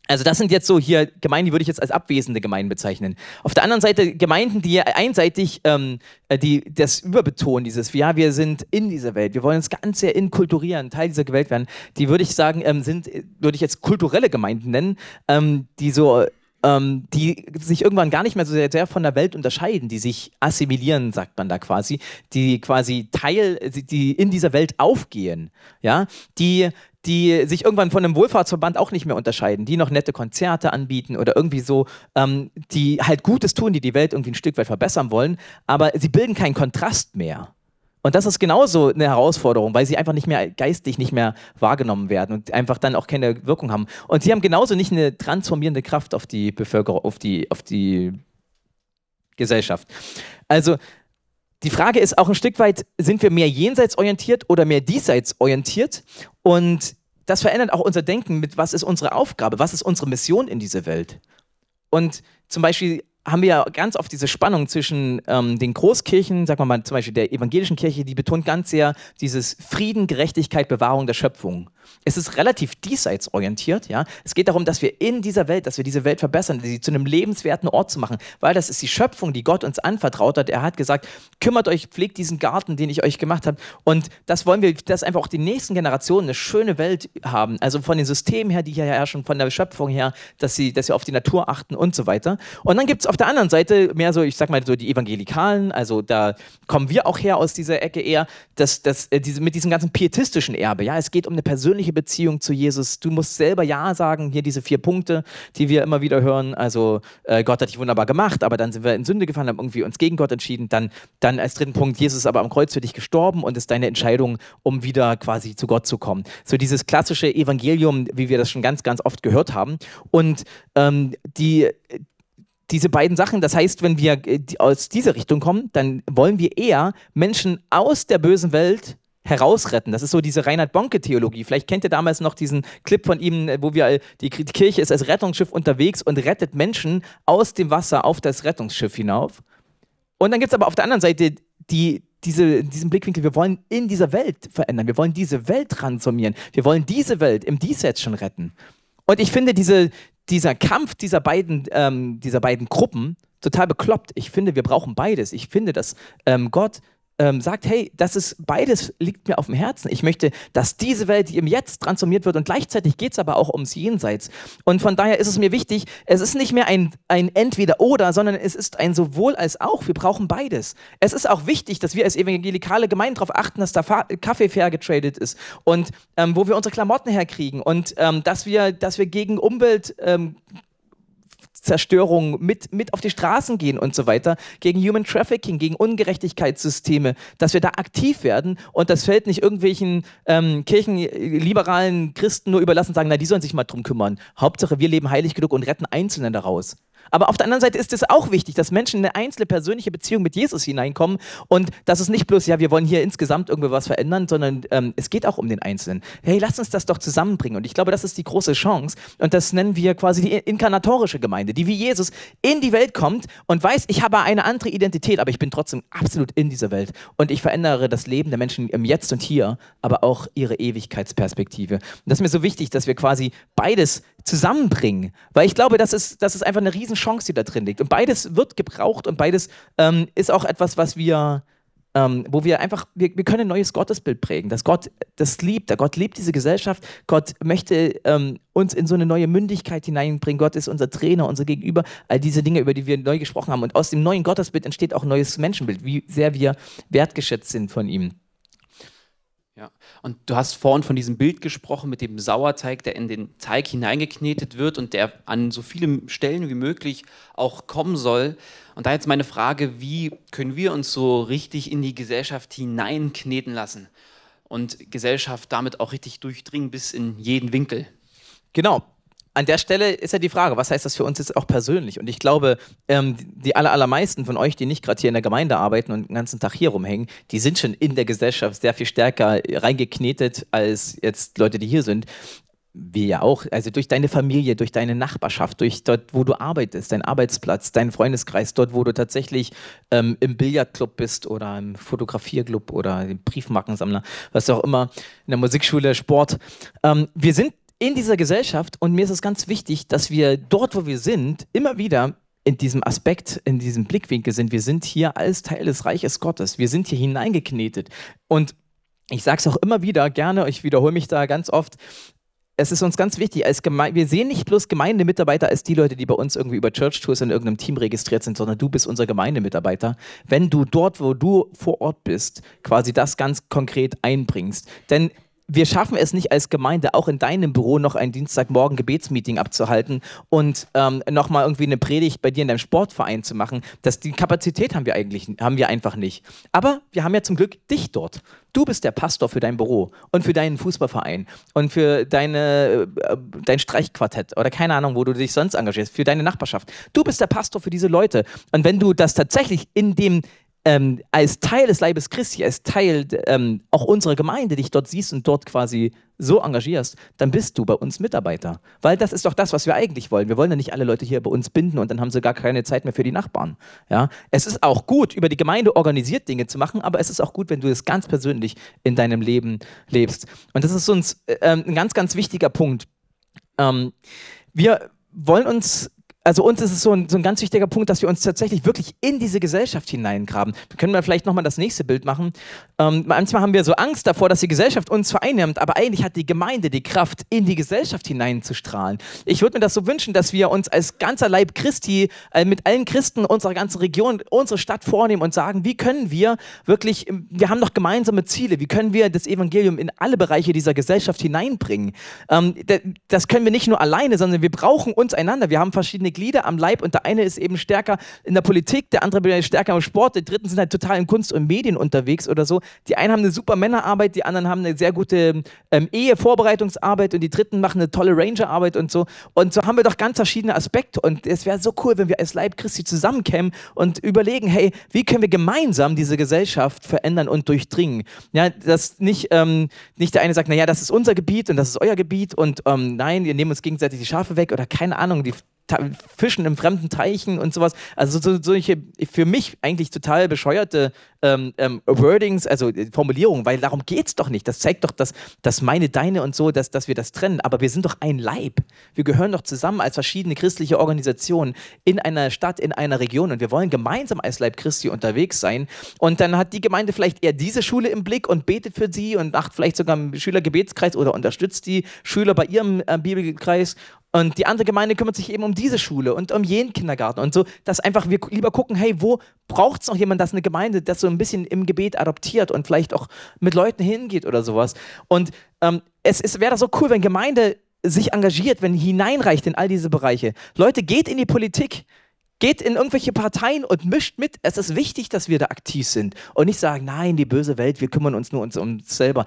Also das sind jetzt so hier Gemeinden, die würde ich jetzt als abwesende Gemeinden bezeichnen. Auf der anderen Seite Gemeinden, die einseitig ähm, äh, die das überbetonen, dieses, ja, wir sind in dieser Welt, wir wollen uns ganz sehr inkulturieren, Teil dieser Welt werden. Die würde ich sagen, ähm, sind, würde ich jetzt kulturelle Gemeinden nennen, ähm, die so ähm, die sich irgendwann gar nicht mehr so sehr, sehr, von der Welt unterscheiden, die sich assimilieren, sagt man da quasi, die quasi Teil, die in dieser Welt aufgehen, ja, die die sich irgendwann von einem Wohlfahrtsverband auch nicht mehr unterscheiden, die noch nette Konzerte anbieten oder irgendwie so, ähm, die halt Gutes tun, die die Welt irgendwie ein Stück weit verbessern wollen, aber sie bilden keinen Kontrast mehr. Und das ist genauso eine Herausforderung, weil sie einfach nicht mehr geistig nicht mehr wahrgenommen werden und einfach dann auch keine Wirkung haben. Und sie haben genauso nicht eine transformierende Kraft auf die Bevölkerung, auf die, auf die Gesellschaft. Also die Frage ist auch ein Stück weit, sind wir mehr jenseitsorientiert oder mehr diesseitsorientiert? Und das verändert auch unser Denken mit, was ist unsere Aufgabe, was ist unsere Mission in dieser Welt? Und zum Beispiel haben wir ja ganz oft diese Spannung zwischen ähm, den Großkirchen, sagen wir mal zum Beispiel der evangelischen Kirche, die betont ganz sehr dieses Frieden, Gerechtigkeit, Bewahrung der Schöpfung. Es ist relativ diesseitsorientiert, ja. Es geht darum, dass wir in dieser Welt, dass wir diese Welt verbessern, sie zu einem lebenswerten Ort zu machen, weil das ist die Schöpfung, die Gott uns anvertraut hat. Er hat gesagt, kümmert euch, pflegt diesen Garten, den ich euch gemacht habe. Und das wollen wir, dass einfach auch die nächsten Generationen eine schöne Welt haben. Also von den Systemen her, die hier herrschen, von der Schöpfung her, dass sie, dass sie auf die Natur achten und so weiter. Und dann gibt es auf der anderen Seite mehr so, ich sag mal so die Evangelikalen, also da kommen wir auch her aus dieser Ecke eher, dass, dass äh, diese, mit diesem ganzen pietistischen Erbe, ja, es geht um eine persönliche Beziehung zu Jesus. Du musst selber Ja sagen, hier diese vier Punkte, die wir immer wieder hören. Also äh, Gott hat dich wunderbar gemacht, aber dann sind wir in Sünde gefallen, haben irgendwie uns gegen Gott entschieden. Dann, dann als dritten Punkt, Jesus ist aber am Kreuz für dich gestorben und ist deine Entscheidung, um wieder quasi zu Gott zu kommen. So dieses klassische Evangelium, wie wir das schon ganz, ganz oft gehört haben. Und ähm, die diese beiden Sachen, das heißt, wenn wir äh, aus dieser Richtung kommen, dann wollen wir eher Menschen aus der bösen Welt herausretten. Das ist so diese Reinhard Bonke-Theologie. Vielleicht kennt ihr damals noch diesen Clip von ihm, äh, wo wir äh, die Kirche ist als Rettungsschiff unterwegs und rettet Menschen aus dem Wasser auf das Rettungsschiff hinauf. Und dann gibt es aber auf der anderen Seite die, diese, diesen Blickwinkel, wir wollen in dieser Welt verändern, wir wollen diese Welt transformieren, wir wollen diese Welt im Diesseits schon retten. Und ich finde diese, dieser Kampf dieser beiden, ähm, dieser beiden Gruppen total bekloppt. Ich finde, wir brauchen beides. Ich finde, dass ähm, Gott ähm, sagt, hey, das ist beides liegt mir auf dem Herzen. Ich möchte, dass diese Welt im Jetzt transformiert wird und gleichzeitig geht es aber auch ums Jenseits. Und von daher ist es mir wichtig, es ist nicht mehr ein, ein Entweder-Oder, sondern es ist ein sowohl als auch. Wir brauchen beides. Es ist auch wichtig, dass wir als evangelikale Gemeinde darauf achten, dass da Kaffee fair getradet ist und ähm, wo wir unsere Klamotten herkriegen und ähm, dass, wir, dass wir gegen Umwelt ähm, Zerstörung mit, mit auf die Straßen gehen und so weiter, gegen Human Trafficking, gegen Ungerechtigkeitssysteme, dass wir da aktiv werden und das fällt nicht irgendwelchen ähm, kirchenliberalen Christen nur überlassen und sagen, na, die sollen sich mal drum kümmern. Hauptsache, wir leben heilig genug und retten Einzelne daraus. Aber auf der anderen Seite ist es auch wichtig, dass Menschen in eine einzelne persönliche Beziehung mit Jesus hineinkommen und dass es nicht bloß, ja, wir wollen hier insgesamt irgendwie was verändern, sondern ähm, es geht auch um den Einzelnen. Hey, lass uns das doch zusammenbringen. Und ich glaube, das ist die große Chance. Und das nennen wir quasi die inkarnatorische Gemeinde, die wie Jesus in die Welt kommt und weiß, ich habe eine andere Identität, aber ich bin trotzdem absolut in dieser Welt. Und ich verändere das Leben der Menschen im Jetzt und Hier, aber auch ihre Ewigkeitsperspektive. Und das ist mir so wichtig, dass wir quasi beides zusammenbringen. Weil ich glaube, das ist, das ist einfach eine Riesenchance, die da drin liegt. Und beides wird gebraucht und beides ähm, ist auch etwas, was wir, ähm, wo wir einfach, wir, wir können ein neues Gottesbild prägen, dass Gott das liebt, der Gott liebt diese Gesellschaft, Gott möchte ähm, uns in so eine neue Mündigkeit hineinbringen, Gott ist unser Trainer, unser Gegenüber, all diese Dinge, über die wir neu gesprochen haben. Und aus dem neuen Gottesbild entsteht auch ein neues Menschenbild, wie sehr wir wertgeschätzt sind von ihm. Ja, und du hast vorhin von diesem Bild gesprochen mit dem Sauerteig, der in den Teig hineingeknetet wird und der an so viele Stellen wie möglich auch kommen soll. Und da jetzt meine Frage, wie können wir uns so richtig in die Gesellschaft hineinkneten lassen und Gesellschaft damit auch richtig durchdringen bis in jeden Winkel? Genau, an der Stelle ist ja die Frage, was heißt das für uns jetzt auch persönlich? Und ich glaube, ähm, die aller, allermeisten von euch, die nicht gerade hier in der Gemeinde arbeiten und den ganzen Tag hier rumhängen, die sind schon in der Gesellschaft sehr viel stärker reingeknetet als jetzt Leute, die hier sind. Wir ja auch, also durch deine Familie, durch deine Nachbarschaft, durch dort, wo du arbeitest, dein Arbeitsplatz, dein Freundeskreis, dort, wo du tatsächlich ähm, im Billardclub bist oder im Fotografierclub oder im Briefmarkensammler, was auch immer, in der Musikschule, Sport. Ähm, wir sind in dieser Gesellschaft und mir ist es ganz wichtig, dass wir dort, wo wir sind, immer wieder in diesem Aspekt, in diesem Blickwinkel sind. Wir sind hier als Teil des Reiches Gottes. Wir sind hier hineingeknetet. Und ich sage es auch immer wieder gerne, ich wiederhole mich da ganz oft, es ist uns ganz wichtig, als wir sehen nicht bloß Gemeindemitarbeiter als die Leute, die bei uns irgendwie über Church Tours in irgendeinem Team registriert sind, sondern du bist unser Gemeindemitarbeiter. Wenn du dort, wo du vor Ort bist, quasi das ganz konkret einbringst. Denn wir schaffen es nicht als Gemeinde, auch in deinem Büro noch ein Dienstagmorgen Gebetsmeeting abzuhalten und ähm, nochmal irgendwie eine Predigt bei dir in deinem Sportverein zu machen. Das, die Kapazität haben wir eigentlich haben wir einfach nicht. Aber wir haben ja zum Glück dich dort. Du bist der Pastor für dein Büro und für deinen Fußballverein und für deine, äh, dein Streichquartett oder keine Ahnung, wo du dich sonst engagierst, für deine Nachbarschaft. Du bist der Pastor für diese Leute. Und wenn du das tatsächlich in dem ähm, als Teil des Leibes Christi, als Teil ähm, auch unserer Gemeinde dich dort siehst und dort quasi so engagierst, dann bist du bei uns Mitarbeiter. Weil das ist doch das, was wir eigentlich wollen. Wir wollen ja nicht alle Leute hier bei uns binden und dann haben sie gar keine Zeit mehr für die Nachbarn. Ja? Es ist auch gut, über die Gemeinde organisiert Dinge zu machen, aber es ist auch gut, wenn du es ganz persönlich in deinem Leben lebst. Und das ist uns äh, ein ganz, ganz wichtiger Punkt. Ähm, wir wollen uns also uns ist es so ein, so ein ganz wichtiger Punkt, dass wir uns tatsächlich wirklich in diese Gesellschaft hineingraben. Wir können mal vielleicht nochmal das nächste Bild machen. Ähm, manchmal haben wir so Angst davor, dass die Gesellschaft uns vereinnimmt, aber eigentlich hat die Gemeinde die Kraft, in die Gesellschaft hineinzustrahlen. Ich würde mir das so wünschen, dass wir uns als ganzer Leib Christi äh, mit allen Christen unserer ganzen Region, unsere Stadt vornehmen und sagen, wie können wir wirklich, wir haben doch gemeinsame Ziele, wie können wir das Evangelium in alle Bereiche dieser Gesellschaft hineinbringen? Ähm, das können wir nicht nur alleine, sondern wir brauchen uns einander. Wir haben verschiedene Glieder am Leib und der eine ist eben stärker in der Politik, der andere ist stärker im Sport, die dritten sind halt total in Kunst und Medien unterwegs oder so. Die einen haben eine super Männerarbeit, die anderen haben eine sehr gute ähm, Ehevorbereitungsarbeit und die dritten machen eine tolle Rangerarbeit und so. Und so haben wir doch ganz verschiedene Aspekte und es wäre so cool, wenn wir als Leib Christi zusammenkämen und überlegen, hey, wie können wir gemeinsam diese Gesellschaft verändern und durchdringen? Ja, dass nicht, ähm, nicht der eine sagt, naja, das ist unser Gebiet und das ist euer Gebiet und ähm, nein, wir nehmen uns gegenseitig die Schafe weg oder keine Ahnung, die Fischen in fremden Teichen und sowas. Also so, solche für mich eigentlich total bescheuerte ähm, ähm, Wordings, also äh, Formulierungen, weil darum geht es doch nicht. Das zeigt doch, dass, dass meine, deine und so, dass, dass wir das trennen. Aber wir sind doch ein Leib. Wir gehören doch zusammen als verschiedene christliche Organisationen in einer Stadt, in einer Region und wir wollen gemeinsam als Leib Christi unterwegs sein. Und dann hat die Gemeinde vielleicht eher diese Schule im Blick und betet für sie und macht vielleicht sogar einen Schülergebetskreis oder unterstützt die Schüler bei ihrem äh, Bibelkreis und die andere Gemeinde kümmert sich eben um diese Schule und um jenen Kindergarten und so, dass einfach wir lieber gucken, hey, wo braucht es noch jemand, dass eine Gemeinde das so ein bisschen im Gebet adoptiert und vielleicht auch mit Leuten hingeht oder sowas. Und ähm, es, es wäre so cool, wenn Gemeinde sich engagiert, wenn hineinreicht in all diese Bereiche. Leute, geht in die Politik. Geht in irgendwelche Parteien und mischt mit. Es ist wichtig, dass wir da aktiv sind und nicht sagen, nein, die böse Welt, wir kümmern uns nur uns um uns selber.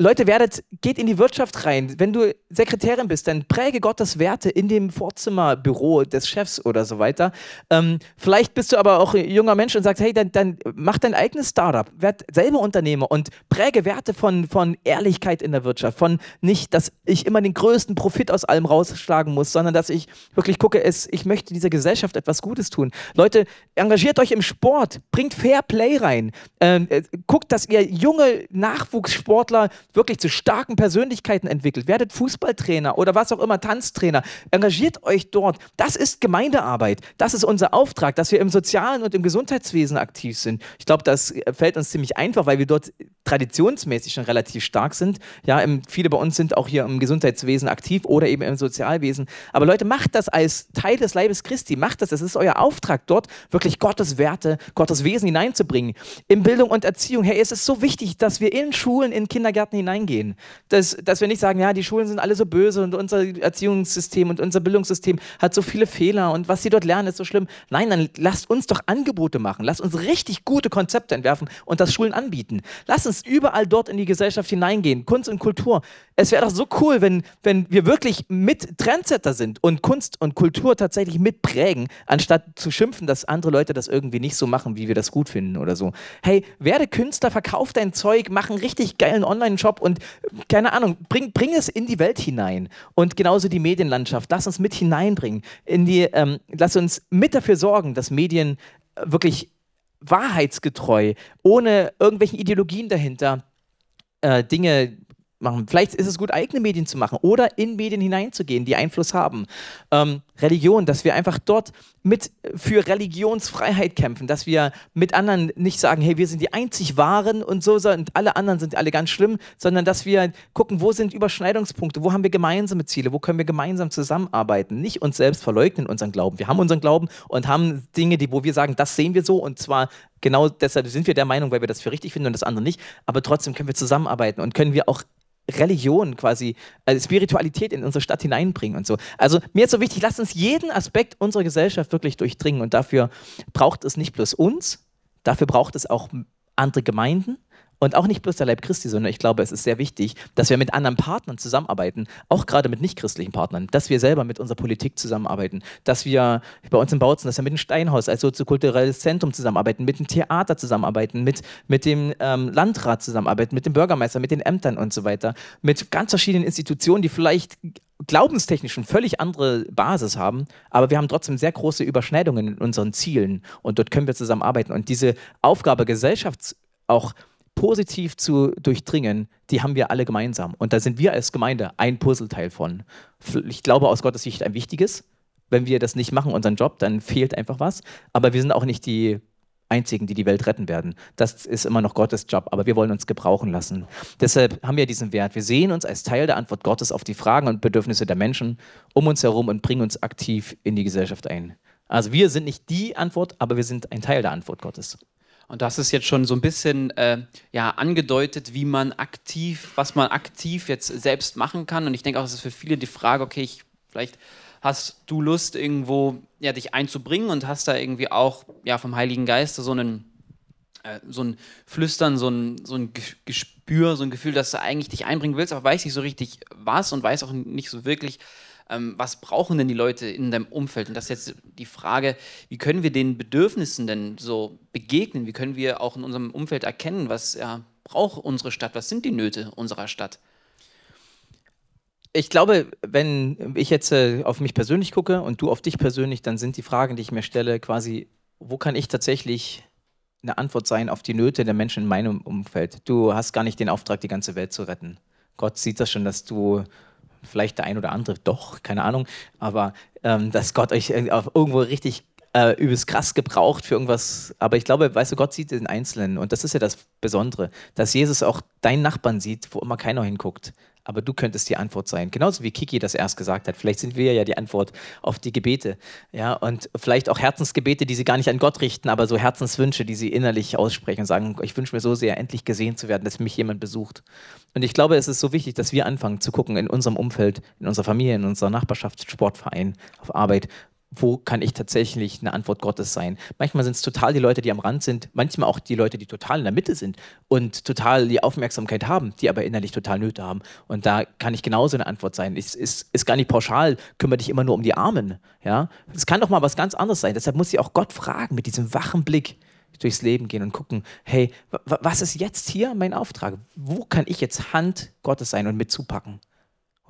Leute, werdet, geht in die Wirtschaft rein. Wenn du Sekretärin bist, dann präge Gottes Werte in dem Vorzimmerbüro des Chefs oder so weiter. Ähm, vielleicht bist du aber auch ein junger Mensch und sagst, hey, dann, dann mach dein eigenes Startup, werd selber Unternehmer und präge Werte von, von Ehrlichkeit in der Wirtschaft, von nicht, dass ich immer den größten Profit aus allem rausschlagen muss, sondern dass ich wirklich gucke, es, ich möchte dieser Gesellschaft etwas Gutes tun. Leute, engagiert euch im Sport, bringt Fair Play rein, ähm, äh, guckt, dass ihr junge Nachwuchssportler wirklich zu starken Persönlichkeiten entwickelt. Werdet Fußballtrainer oder was auch immer, Tanztrainer. Engagiert euch dort. Das ist Gemeindearbeit. Das ist unser Auftrag, dass wir im sozialen und im Gesundheitswesen aktiv sind. Ich glaube, das fällt uns ziemlich einfach, weil wir dort traditionsmäßig schon relativ stark sind. Ja, im, viele bei uns sind auch hier im Gesundheitswesen aktiv oder eben im Sozialwesen. Aber Leute, macht das als Teil des Leibes Christi. Macht das. Das ist euer Auftrag, dort wirklich Gottes Werte, Gottes Wesen hineinzubringen. In Bildung und Erziehung. Hey, es ist so wichtig, dass wir in Schulen, in Kindergärten hineingehen. Dass, dass wir nicht sagen, ja, die Schulen sind alle so böse und unser Erziehungssystem und unser Bildungssystem hat so viele Fehler und was sie dort lernen ist so schlimm. Nein, dann lasst uns doch Angebote machen. Lasst uns richtig gute Konzepte entwerfen und das Schulen anbieten. Lasst uns überall dort in die Gesellschaft hineingehen. Kunst und Kultur. Es wäre doch so cool, wenn, wenn wir wirklich mit Trendsetter sind und Kunst und Kultur tatsächlich mitprägen, anstatt zu schimpfen, dass andere Leute das irgendwie nicht so machen, wie wir das gut finden oder so. Hey, werde Künstler, verkauf dein Zeug, mach einen richtig geilen Online-Shop Shop und keine Ahnung, bring, bring es in die Welt hinein. Und genauso die Medienlandschaft, lass uns mit hineinbringen. In die, ähm, lass uns mit dafür sorgen, dass Medien wirklich wahrheitsgetreu, ohne irgendwelchen Ideologien dahinter, äh, Dinge machen. Vielleicht ist es gut, eigene Medien zu machen oder in Medien hineinzugehen, die Einfluss haben. Ähm, Religion, dass wir einfach dort mit für Religionsfreiheit kämpfen, dass wir mit anderen nicht sagen, hey, wir sind die einzig Wahren und so, und alle anderen sind alle ganz schlimm, sondern dass wir gucken, wo sind Überschneidungspunkte, wo haben wir gemeinsame Ziele, wo können wir gemeinsam zusammenarbeiten, nicht uns selbst verleugnen, unseren Glauben. Wir haben unseren Glauben und haben Dinge, die, wo wir sagen, das sehen wir so und zwar genau deshalb sind wir der Meinung, weil wir das für richtig finden und das andere nicht, aber trotzdem können wir zusammenarbeiten und können wir auch Religion quasi, also Spiritualität in unsere Stadt hineinbringen und so. Also mir ist so wichtig, lasst uns jeden Aspekt unserer Gesellschaft wirklich durchdringen und dafür braucht es nicht bloß uns, dafür braucht es auch andere Gemeinden Und auch nicht bloß der Leib Christi, sondern ich glaube, es ist sehr wichtig, dass wir mit anderen Partnern zusammenarbeiten, auch gerade mit nichtchristlichen Partnern, dass wir selber mit unserer Politik zusammenarbeiten, dass wir bei uns im Bautzen, dass wir mit dem Steinhaus als soziokulturelles Zentrum zusammenarbeiten, mit dem Theater zusammenarbeiten, mit, mit dem ähm, Landrat zusammenarbeiten, mit dem Bürgermeister, mit den Ämtern und so weiter, mit ganz verschiedenen Institutionen, die vielleicht glaubenstechnisch eine völlig andere Basis haben, aber wir haben trotzdem sehr große Überschneidungen in unseren Zielen und dort können wir zusammenarbeiten. Und diese Aufgabe, Gesellschaft auch positiv zu durchdringen, die haben wir alle gemeinsam. Und da sind wir als Gemeinde ein Puzzleteil von. Ich glaube aus Gottes Sicht ein wichtiges. Wenn wir das nicht machen, unseren Job, dann fehlt einfach was. Aber wir sind auch nicht die einzigen, die die Welt retten werden. Das ist immer noch Gottes Job, aber wir wollen uns gebrauchen lassen. Deshalb haben wir diesen Wert. Wir sehen uns als Teil der Antwort Gottes auf die Fragen und Bedürfnisse der Menschen um uns herum und bringen uns aktiv in die Gesellschaft ein. Also wir sind nicht die Antwort, aber wir sind ein Teil der Antwort Gottes. Und das ist jetzt schon so ein bisschen äh, ja, angedeutet, wie man aktiv, was man aktiv jetzt selbst machen kann. Und ich denke auch, es ist für viele die Frage, okay, ich, vielleicht hast du Lust, irgendwo ja, dich einzubringen und hast da irgendwie auch ja, vom Heiligen Geist so einen äh, so ein Flüstern, so ein, so ein Gespür, so ein Gefühl, dass du eigentlich dich einbringen willst, aber weiß nicht so richtig was und weiß auch nicht so wirklich, ähm, was brauchen denn die Leute in deinem Umfeld? Und das ist jetzt die Frage, wie können wir den Bedürfnissen denn so begegnen? Wie können wir auch in unserem Umfeld erkennen, was ja, braucht unsere Stadt, was sind die Nöte unserer Stadt? ich glaube, wenn ich jetzt äh, auf mich persönlich gucke und du auf dich persönlich, dann sind die Fragen, die ich mir stelle, quasi, wo kann ich tatsächlich eine Antwort sein auf die Nöte der Menschen in meinem Umfeld? Du hast gar nicht den Auftrag, die ganze Welt zu retten. Gott sieht das schon, dass du vielleicht der ein oder andere, doch, keine Ahnung, aber ähm, dass Gott euch irgendwo richtig äh, übelst krass gebraucht für irgendwas. Aber ich glaube, weißt du, Gott sieht den Einzelnen und das ist ja das Besondere, dass Jesus auch deinen Nachbarn sieht, wo immer keiner hinguckt aber du könntest die Antwort sein. Genauso wie Kiki das erst gesagt hat. Vielleicht sind wir ja die Antwort auf die Gebete. Ja, und vielleicht auch Herzensgebete, die sie gar nicht an Gott richten, aber so Herzenswünsche, die sie innerlich aussprechen und sagen, ich wünsche mir so sehr, endlich gesehen zu werden, dass mich jemand besucht. Und ich glaube, es ist so wichtig, dass wir anfangen zu gucken in unserem Umfeld, in unserer Familie, in unserer Nachbarschaft, Sportverein, auf Arbeit, wo kann ich tatsächlich eine Antwort Gottes sein? Manchmal sind es total die Leute, die am Rand sind, manchmal auch die Leute, die total in der Mitte sind und total die Aufmerksamkeit haben, die aber innerlich total Nöte haben. Und da kann ich genauso eine Antwort sein. Es ist, ist, gar nicht pauschal, kümmere dich immer nur um die Armen. Ja? Es kann doch mal was ganz anderes sein. Deshalb muss ich auch Gott fragen, mit diesem wachen Blick durchs Leben gehen und gucken, hey, was ist jetzt hier mein Auftrag? Wo kann ich jetzt Hand Gottes sein und mit zupacken?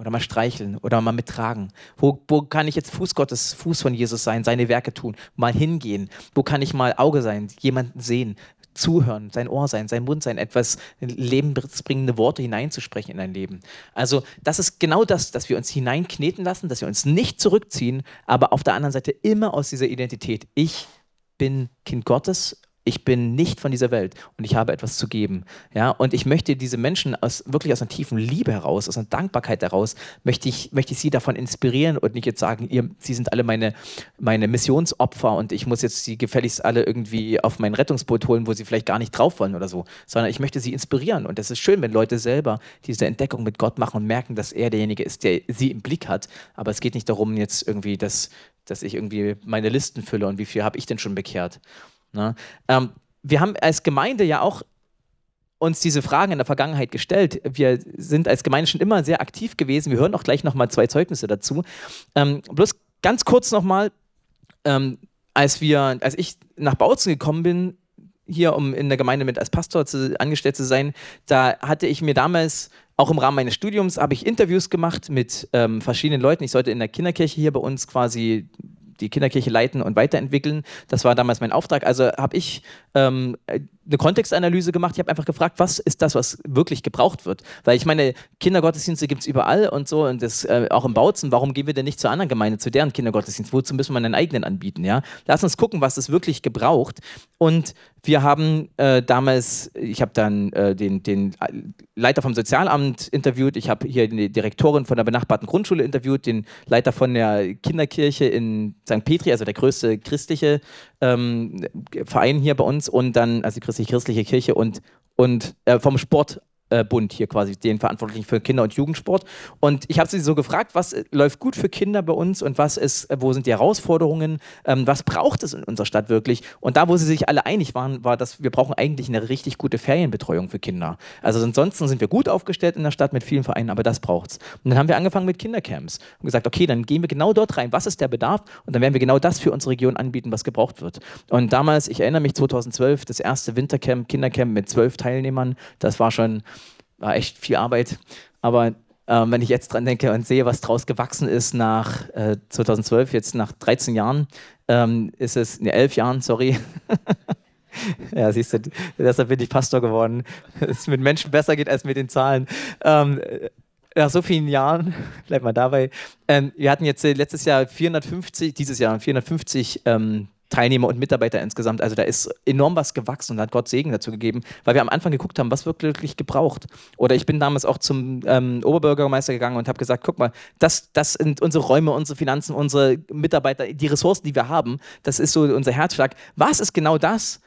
Oder mal streicheln oder mal mittragen? Wo, wo kann ich jetzt Fuß Gottes, Fuß von Jesus sein, seine Werke tun, mal hingehen? Wo kann ich mal Auge sein, jemanden sehen, zuhören, sein Ohr sein, sein Mund sein, etwas lebensbringende Worte hineinzusprechen in dein Leben? Also das ist genau das, dass wir uns hineinkneten lassen, dass wir uns nicht zurückziehen, aber auf der anderen Seite immer aus dieser Identität, ich bin Kind Gottes ich bin nicht von dieser Welt und ich habe etwas zu geben. Ja, und ich möchte diese Menschen aus, wirklich aus einer tiefen Liebe heraus, aus einer Dankbarkeit heraus, möchte ich, möchte ich sie davon inspirieren und nicht jetzt sagen, ihr, sie sind alle meine, meine Missionsopfer und ich muss jetzt sie gefälligst alle irgendwie auf mein Rettungsboot holen, wo sie vielleicht gar nicht drauf wollen oder so, sondern ich möchte sie inspirieren. Und es ist schön, wenn Leute selber diese Entdeckung mit Gott machen und merken, dass er derjenige ist, der sie im Blick hat. Aber es geht nicht darum, jetzt irgendwie, dass, dass ich irgendwie meine Listen fülle und wie viel habe ich denn schon bekehrt. Ne? Ähm, wir haben als Gemeinde ja auch uns diese Fragen in der Vergangenheit gestellt. Wir sind als Gemeinde schon immer sehr aktiv gewesen. Wir hören auch gleich nochmal zwei Zeugnisse dazu. Ähm, bloß ganz kurz nochmal, ähm, als als ich nach Bautzen gekommen bin, hier um in der Gemeinde mit als Pastor zu, angestellt zu sein, da hatte ich mir damals auch im Rahmen meines Studiums habe ich Interviews gemacht mit ähm, verschiedenen Leuten. Ich sollte in der Kinderkirche hier bei uns quasi die Kinderkirche leiten und weiterentwickeln. Das war damals mein Auftrag. Also habe ich ähm, eine Kontextanalyse gemacht. Ich habe einfach gefragt, was ist das, was wirklich gebraucht wird? Weil ich meine, Kindergottesdienste gibt es überall und so und das äh, auch im Bautzen. Warum gehen wir denn nicht zur anderen Gemeinde, zu deren Kindergottesdienst? Wozu müssen wir einen eigenen anbieten? Ja? Lass uns gucken, was es wirklich gebraucht. Und wir haben äh, damals, ich habe dann äh, den, den Leiter vom Sozialamt interviewt, ich habe hier die Direktorin von der benachbarten Grundschule interviewt, den Leiter von der Kinderkirche in St. Petri, also der größte christliche ähm, Verein hier bei uns und dann, also die christliche, christliche Kirche und, und äh, vom Sport Bund hier quasi, den Verantwortlichen für Kinder- und Jugendsport. Und ich habe sie so gefragt, was läuft gut für Kinder bei uns und was ist, wo sind die Herausforderungen, ähm, was braucht es in unserer Stadt wirklich? Und da, wo sie sich alle einig waren, war, dass wir brauchen eigentlich eine richtig gute Ferienbetreuung für Kinder. Also ansonsten sind wir gut aufgestellt in der Stadt mit vielen Vereinen, aber das braucht es. Und dann haben wir angefangen mit Kindercamps und gesagt, okay, dann gehen wir genau dort rein, was ist der Bedarf? Und dann werden wir genau das für unsere Region anbieten, was gebraucht wird. Und damals, ich erinnere mich, 2012, das erste Wintercamp, Kindercamp mit zwölf Teilnehmern, das war schon, war echt viel Arbeit. Aber ähm, wenn ich jetzt dran denke und sehe, was draus gewachsen ist nach äh, 2012, jetzt nach 13 Jahren, ähm, ist es, ne, 11 Jahren, sorry. ja, siehst du, deshalb bin ich Pastor geworden. Es mit Menschen besser geht als mit den Zahlen. Ähm, nach so vielen Jahren, bleib mal dabei, ähm, wir hatten jetzt äh, letztes Jahr 450, dieses Jahr 450 ähm, Teilnehmer und Mitarbeiter insgesamt. Also da ist enorm was gewachsen und hat Gott Segen dazu gegeben, weil wir am Anfang geguckt haben, was wird wirklich gebraucht. Oder ich bin damals auch zum ähm, Oberbürgermeister gegangen und habe gesagt, guck mal, das, das sind unsere Räume, unsere Finanzen, unsere Mitarbeiter, die Ressourcen, die wir haben. Das ist so unser Herzschlag. Was ist genau das,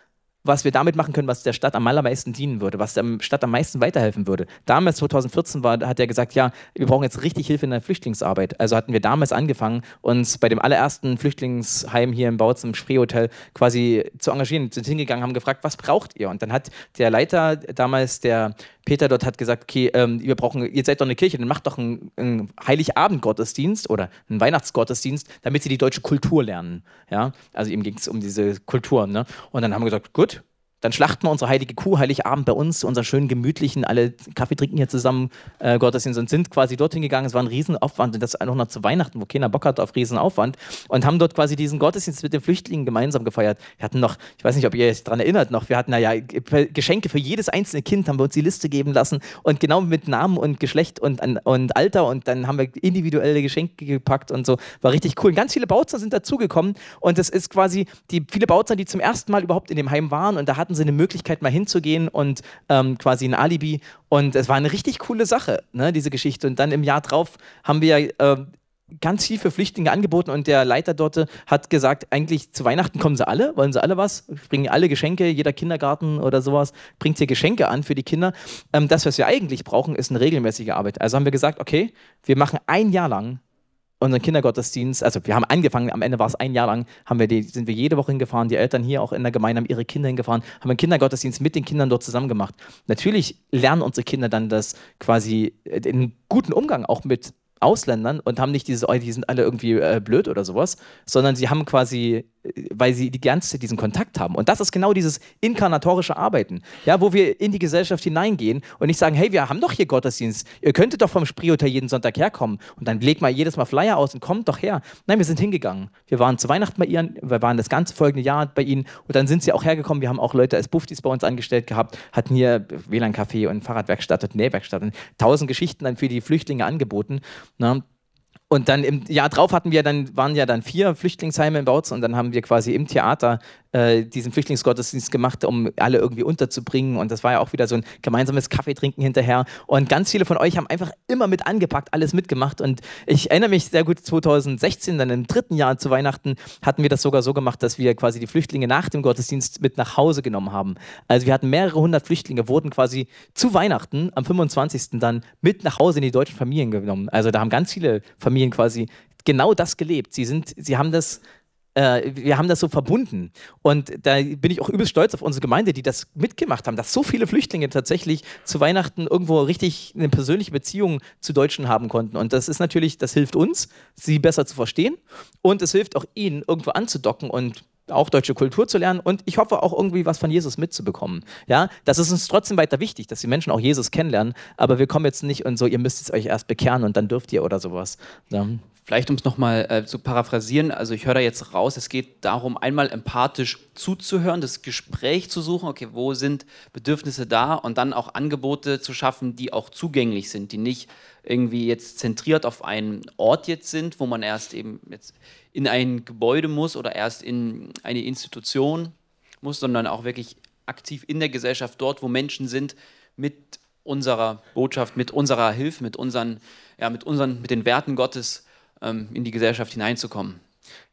was wir damit machen können, was der Stadt am allermeisten dienen würde, was der Stadt am meisten weiterhelfen würde. Damals, 2014, war, hat er gesagt, ja, wir brauchen jetzt richtig Hilfe in der Flüchtlingsarbeit. Also hatten wir damals angefangen, uns bei dem allerersten Flüchtlingsheim hier im Bautzen, im Spreehotel, quasi zu engagieren. Sind hingegangen, haben gefragt, was braucht ihr? Und dann hat der Leiter damals, der Peter dort hat gesagt, okay, ähm, wir brauchen, ihr seid doch eine Kirche, dann macht doch einen, einen Heiligabend-Gottesdienst oder einen Weihnachtsgottesdienst, damit sie die deutsche Kultur lernen. Ja? Also ihm ging es um diese Kultur. Ne? Und dann haben wir gesagt, gut, dann schlachten wir unsere heilige Kuh Heiligabend bei uns, unseren schönen gemütlichen, alle Kaffee trinken hier zusammen, äh, Gottesdienst und sind quasi dorthin gegangen. Es war ein Riesenaufwand und das auch noch zu Weihnachten, wo keiner Bock hat auf Riesenaufwand und haben dort quasi diesen Gottesdienst mit den Flüchtlingen gemeinsam gefeiert. Wir hatten noch, ich weiß nicht, ob ihr euch daran erinnert noch, wir hatten naja Geschenke für jedes einzelne Kind, haben wir uns die Liste geben lassen und genau mit Namen und Geschlecht und, und Alter und dann haben wir individuelle Geschenke gepackt und so. War richtig cool. Und ganz viele Bautzen sind dazugekommen und das ist quasi die viele Bautzen, die zum ersten Mal überhaupt in dem Heim waren und da hatten hatten sie eine Möglichkeit, mal hinzugehen und ähm, quasi ein Alibi. Und es war eine richtig coole Sache, ne, diese Geschichte. Und dann im Jahr drauf haben wir äh, ganz viel für Flüchtlinge angeboten und der Leiter dort hat gesagt, eigentlich zu Weihnachten kommen sie alle, wollen sie alle was, bringen alle Geschenke, jeder Kindergarten oder sowas bringt hier Geschenke an für die Kinder. Ähm, das, was wir eigentlich brauchen, ist eine regelmäßige Arbeit. Also haben wir gesagt, okay, wir machen ein Jahr lang unseren Kindergottesdienst, also wir haben angefangen, am Ende war es ein Jahr lang, haben wir die, sind wir jede Woche hingefahren, die Eltern hier auch in der Gemeinde haben ihre Kinder hingefahren, haben einen Kindergottesdienst mit den Kindern dort zusammen gemacht. Natürlich lernen unsere Kinder dann das quasi äh, den guten Umgang auch mit Ausländern und haben nicht dieses, oh, die sind alle irgendwie äh, blöd oder sowas, sondern sie haben quasi weil sie die ganze Zeit diesen Kontakt haben. Und das ist genau dieses inkarnatorische Arbeiten, ja, wo wir in die Gesellschaft hineingehen und nicht sagen, hey, wir haben doch hier Gottesdienst, ihr könntet doch vom Spreehotel jeden Sonntag herkommen und dann legt mal jedes Mal Flyer aus und kommt doch her. Nein, wir sind hingegangen. Wir waren zu Weihnachten bei ihnen, wir waren das ganze folgende Jahr bei ihnen und dann sind sie auch hergekommen. Wir haben auch Leute als Buffdies bei uns angestellt gehabt, hatten hier WLAN-Café und Fahrradwerkstatt und Nähwerkstatt und tausend Geschichten dann für die Flüchtlinge angeboten. Ne? Und dann im Jahr drauf hatten wir dann, waren ja dann vier Flüchtlingsheime in Bautzen und dann haben wir quasi im Theater äh, diesen Flüchtlingsgottesdienst gemacht, um alle irgendwie unterzubringen. Und das war ja auch wieder so ein gemeinsames Kaffeetrinken hinterher. Und ganz viele von euch haben einfach immer mit angepackt, alles mitgemacht. Und ich erinnere mich sehr gut, 2016, dann im dritten Jahr zu Weihnachten, hatten wir das sogar so gemacht, dass wir quasi die Flüchtlinge nach dem Gottesdienst mit nach Hause genommen haben. Also wir hatten mehrere hundert Flüchtlinge, wurden quasi zu Weihnachten am 25. dann mit nach Hause in die deutschen Familien genommen. Also da haben ganz viele Familien quasi genau das gelebt. Sie, sind, sie haben das äh, wir haben das so verbunden. Und da bin ich auch übelst stolz auf unsere Gemeinde, die das mitgemacht haben, dass so viele Flüchtlinge tatsächlich zu Weihnachten irgendwo richtig eine persönliche Beziehung zu Deutschen haben konnten. Und das ist natürlich, das hilft uns, sie besser zu verstehen. Und es hilft auch ihnen, irgendwo anzudocken und auch deutsche Kultur zu lernen und ich hoffe auch irgendwie was von Jesus mitzubekommen. Ja, das ist uns trotzdem weiter wichtig, dass die Menschen auch Jesus kennenlernen, aber wir kommen jetzt nicht und so, ihr müsst es euch erst bekehren und dann dürft ihr oder sowas. Ja. Vielleicht, um es nochmal äh, zu paraphrasieren, also ich höre da jetzt raus, es geht darum, einmal empathisch zuzuhören, das Gespräch zu suchen, okay, wo sind Bedürfnisse da? Und dann auch Angebote zu schaffen, die auch zugänglich sind, die nicht irgendwie jetzt zentriert auf einen Ort jetzt sind, wo man erst eben jetzt in ein Gebäude muss oder erst in eine Institution muss, sondern auch wirklich aktiv in der Gesellschaft dort, wo Menschen sind, mit unserer Botschaft, mit unserer Hilfe, mit unseren, ja, mit unseren, mit den Werten Gottes ähm, in die Gesellschaft hineinzukommen.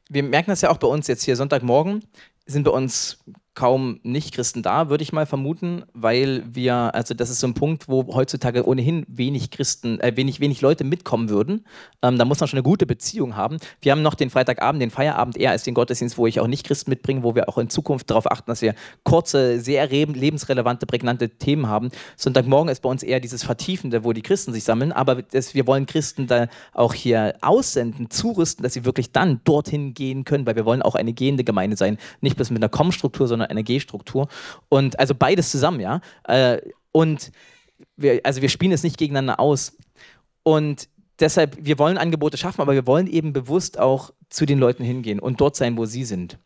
Wir merken das ja auch bei uns jetzt hier Sonntagmorgen, sind bei uns kaum Nicht-Christen da, würde ich mal vermuten, weil wir, also das ist so ein Punkt, wo heutzutage ohnehin wenig Christen, äh, wenig, wenig Leute mitkommen würden. Ähm, da muss man schon eine gute Beziehung haben. Wir haben noch den Freitagabend, den Feierabend eher als den Gottesdienst, wo ich auch Nicht-Christen mitbringe, wo wir auch in Zukunft darauf achten, dass wir kurze, sehr lebensrelevante, prägnante Themen haben. Sonntagmorgen ist bei uns eher dieses Vertiefende, wo die Christen sich sammeln, aber das, wir wollen Christen da auch hier aussenden, zurüsten, dass sie wirklich dann dorthin gehen können, weil wir wollen auch eine gehende Gemeinde sein, nicht bloß mit einer Com-Struktur, sondern einer G-Struktur. Und also beides zusammen, ja. Äh, und wir, also wir spielen es nicht gegeneinander aus. Und deshalb, wir wollen Angebote schaffen, aber wir wollen eben bewusst auch zu den Leuten hingehen und dort sein, wo sie sind.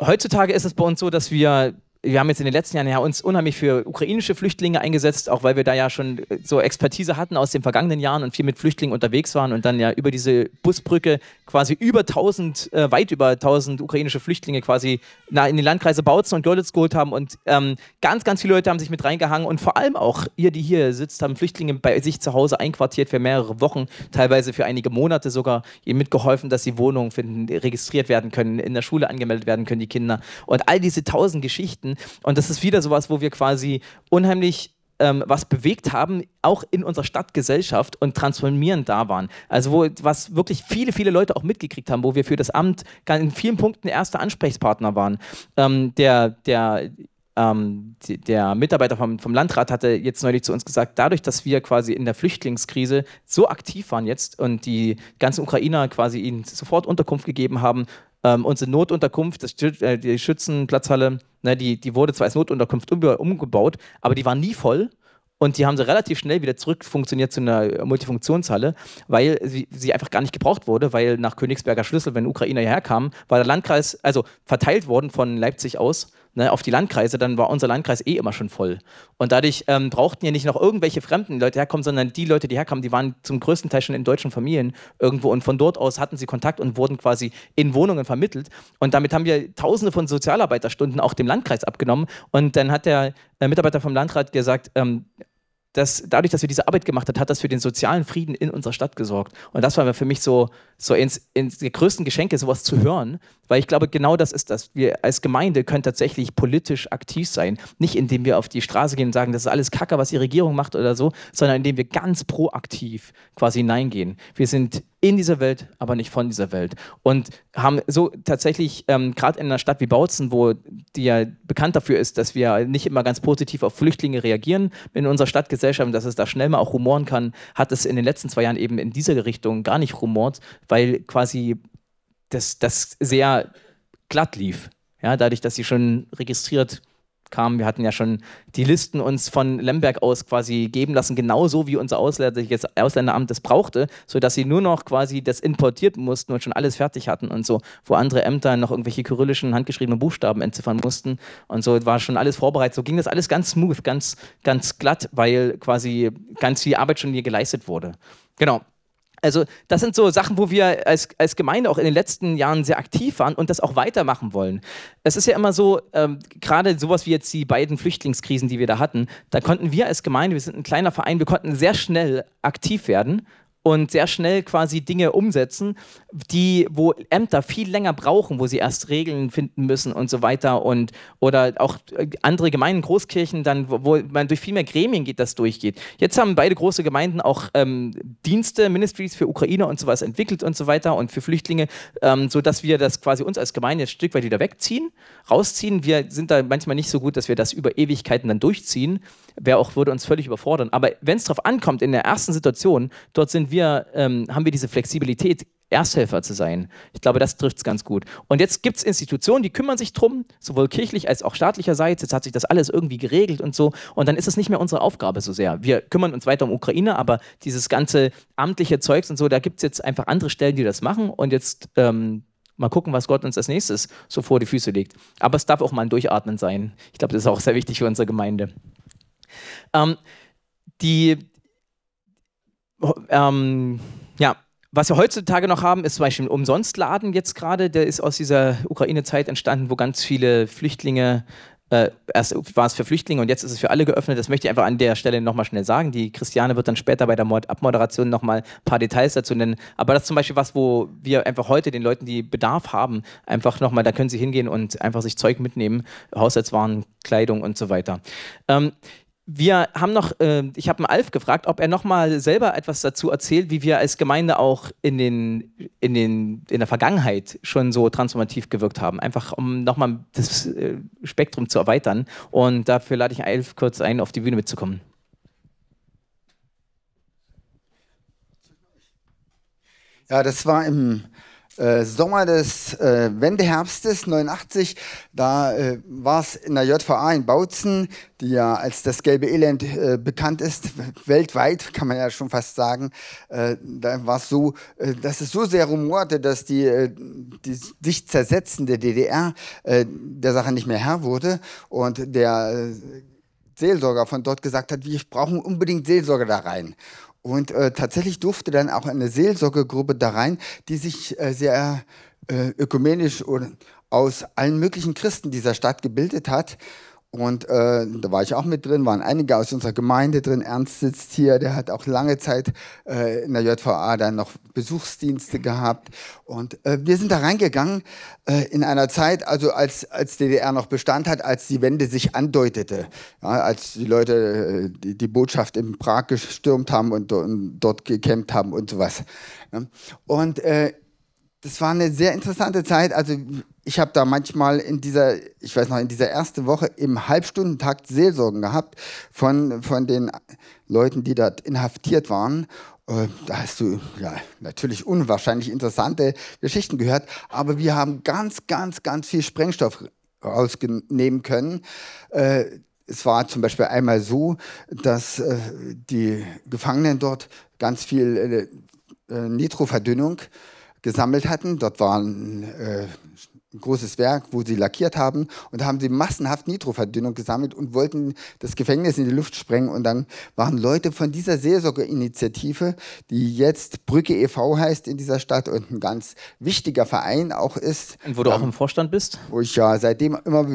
Heutzutage ist es bei uns so, dass wir wir haben jetzt in den letzten Jahren ja uns unheimlich für ukrainische Flüchtlinge eingesetzt, auch weil wir da ja schon äh, so Expertise hatten aus den vergangenen Jahren und viel mit Flüchtlingen unterwegs waren und dann ja über diese Busbrücke quasi über 1000, äh, weit über 1000 ukrainische Flüchtlinge quasi in die Landkreise Bautzen und Görlitz geholt haben und ähm, ganz, ganz viele Leute haben sich mit reingehangen und vor allem auch ihr, die hier sitzt, haben Flüchtlinge bei sich zu Hause einquartiert für mehrere Wochen, teilweise für einige Monate sogar, ihnen mitgeholfen, dass sie Wohnungen finden, registriert werden können, in der Schule angemeldet werden können, die Kinder. Und all diese tausend Geschichten und das ist wieder sowas, wo wir quasi unheimlich ähm, was bewegt haben, auch in unserer Stadtgesellschaft und transformierend da waren. Also wo was wirklich viele, viele Leute auch mitgekriegt haben, wo wir für das Amt in vielen Punkten erste Ansprechpartner waren. Ähm, der, der ähm, der Mitarbeiter vom, vom, Landrat hatte jetzt neulich zu uns gesagt, dadurch, dass wir quasi in der Flüchtlingskrise so aktiv waren jetzt und die ganzen Ukrainer quasi ihnen sofort Unterkunft gegeben haben, ähm, unsere Notunterkunft, das, äh, die Schützenplatzhalle, ne, die, die wurde zwar als Notunterkunft um, umgebaut, aber die war nie voll. Und die haben sie relativ schnell wieder zurück funktioniert zu einer Multifunktionshalle, weil sie, sie einfach gar nicht gebraucht wurde, weil nach Königsberger Schlüssel, wenn Ukrainer hierher kamen, war der Landkreis, also verteilt worden von Leipzig aus ne, auf die Landkreise, dann war unser Landkreis eh immer schon voll. Und dadurch ähm, brauchten ja nicht noch irgendwelche fremden Leute herkommen, sondern die Leute, die herkamen, die waren zum größten Teil schon in deutschen Familien irgendwo und von dort aus hatten sie Kontakt und wurden quasi in Wohnungen vermittelt. Und damit haben wir tausende von Sozialarbeiterstunden auch dem Landkreis abgenommen. Und dann hat der äh, Mitarbeiter vom Landrat gesagt, ähm, dass dadurch, dass wir diese Arbeit gemacht haben, hat das für den sozialen Frieden in unserer Stadt gesorgt. Und das war für mich so, so ins, ins die größten Geschenke, sowas zu hören, weil ich glaube, genau das ist das. Wir als Gemeinde können tatsächlich politisch aktiv sein. Nicht indem wir auf die Straße gehen und sagen, das ist alles Kacke, was die Regierung macht oder so, sondern indem wir ganz proaktiv quasi hineingehen. Wir sind in dieser Welt, aber nicht von dieser Welt. Und haben so tatsächlich, ähm, gerade in einer Stadt wie Bautzen, wo die ja bekannt dafür ist, dass wir nicht immer ganz positiv auf Flüchtlinge reagieren in unserer Stadtgesellschaft, dass es da schnell mal auch rumoren kann, hat es in den letzten zwei Jahren eben in dieser Richtung gar nicht rumort, weil quasi das, das sehr glatt lief. Ja, dadurch, dass sie schon registriert kamen. Wir hatten ja schon die Listen uns von Lemberg aus quasi geben lassen, genauso wie unser Ausländeriges Ausländeramt das brauchte, sodass sie nur noch quasi das importiert mussten und schon alles fertig hatten und so, wo andere Ämter noch irgendwelche kyrillischen handgeschriebenen Buchstaben entziffern mussten und so war schon alles vorbereitet. So ging das alles ganz smooth, ganz, ganz glatt, weil quasi ganz viel Arbeit schon hier geleistet wurde. Genau. Also das sind so Sachen, wo wir als, als Gemeinde auch in den letzten Jahren sehr aktiv waren und das auch weitermachen wollen. Es ist ja immer so, ähm, gerade sowas wie jetzt die beiden Flüchtlingskrisen, die wir da hatten, da konnten wir als Gemeinde, wir sind ein kleiner Verein, wir konnten sehr schnell aktiv werden und sehr schnell quasi Dinge umsetzen, die, wo Ämter viel länger brauchen, wo sie erst Regeln finden müssen und so weiter und oder auch andere Gemeinden, Großkirchen, dann, wo, man durch viel mehr Gremien geht, das durchgeht. Jetzt haben beide große Gemeinden auch ähm, Dienste, Ministries für Ukrainer und sowas entwickelt und so weiter und für Flüchtlinge, ähm, sodass wir das quasi uns als Gemeinde ein Stück weit wieder wegziehen, rausziehen. Wir sind da manchmal nicht so gut, dass wir das über Ewigkeiten dann durchziehen. Wäre auch, würde uns völlig überfordern. Aber wenn es darauf ankommt, in der ersten Situation, dort sind wir wir, ähm, haben wir diese Flexibilität, Ersthelfer zu sein. Ich glaube, das trifft es ganz gut. Und jetzt gibt es Institutionen, die kümmern sich drum, sowohl kirchlich als auch staatlicherseits. Jetzt hat sich das alles irgendwie geregelt und so. Und dann ist es nicht mehr unsere Aufgabe so sehr. Wir kümmern uns weiter um Ukraine, aber dieses ganze amtliche Zeugs und so, da gibt es jetzt einfach andere Stellen, die das machen. Und jetzt ähm, mal gucken, was Gott uns als nächstes so vor die Füße legt. Aber es darf auch mal ein Durchatmen sein. Ich glaube, das ist auch sehr wichtig für unsere Gemeinde. Ähm, die, ähm, ja, was wir heutzutage noch haben, ist zum Beispiel ein Umsonstladen jetzt gerade. Der ist aus dieser Ukraine-Zeit entstanden, wo ganz viele Flüchtlinge äh, erst war es für Flüchtlinge und jetzt ist es für alle geöffnet. Das möchte ich einfach an der Stelle nochmal schnell sagen. Die Christiane wird dann später bei der Abmoderation nochmal ein paar Details dazu nennen. Aber das ist zum Beispiel was, wo wir einfach heute den Leuten, die Bedarf haben, einfach nochmal, da können sie hingehen und einfach sich Zeug mitnehmen, Haushaltswaren, Kleidung und so weiter. Ähm, wir haben noch, äh, ich habe Alf gefragt, ob er nochmal selber etwas dazu erzählt, wie wir als Gemeinde auch in, den, in, den, in der Vergangenheit schon so transformativ gewirkt haben. Einfach um nochmal das äh, Spektrum zu erweitern. Und dafür lade ich Alf kurz ein, auf die Bühne mitzukommen. Ja, das war im äh, Sommer des äh, Wendeherbstes 89, da äh, war es in der JVA in Bautzen, die ja als das gelbe Elend äh, bekannt ist, weltweit kann man ja schon fast sagen. Äh, da war es so, äh, dass es so sehr rumorte, dass die, die sich zersetzende DDR der Sache nicht mehr Herr wurde und der Seelsorger von dort gesagt hat, wir brauchen unbedingt Seelsorger da rein. Und äh, tatsächlich durfte dann auch eine Seelsorgegruppe da rein, die sich äh, sehr äh, ökumenisch oder aus allen möglichen Christen dieser Stadt gebildet hat. Und äh, da war ich auch mit drin, waren einige aus unserer Gemeinde drin. Ernst sitzt hier, der hat auch lange Zeit äh, in der JVA dann noch Besuchsdienste gehabt. Und äh, wir sind da reingegangen äh, in einer Zeit, also als, als DDR noch Bestand hat, als die Wende sich andeutete. Ja, als die Leute äh, die, die, Botschaft in Prag gestürmt haben und, und dort gekämpft haben und sowas. Ja. Und äh, das war eine sehr interessante Zeit. Also ich habe da manchmal in dieser, ich weiß noch, in dieser ersten Woche im Halbstundentakt Seelsorgen gehabt von, von den Leuten, die dort inhaftiert waren. Äh, da hast du ja natürlich unwahrscheinlich interessante Geschichten gehört, aber wir haben ganz, ganz, ganz viel Sprengstoff rausnehmen können. Äh, es war zum Beispiel einmal so, dass äh, die Gefangenen dort ganz viel Nitroverdünnung gesammelt hatten. Dort waren ein großes Werk, wo sie lackiert haben und da haben sie massenhaft Nitroverdünnung gesammelt und wollten das Gefängnis in die Luft sprengen und dann waren Leute von dieser Seelsorgeinitiative, die jetzt Brücke e.V. heißt in dieser Stadt und ein ganz wichtiger Verein auch ist. Und wo du ähm, auch im Vorstand bist? Wo ich ja seitdem immer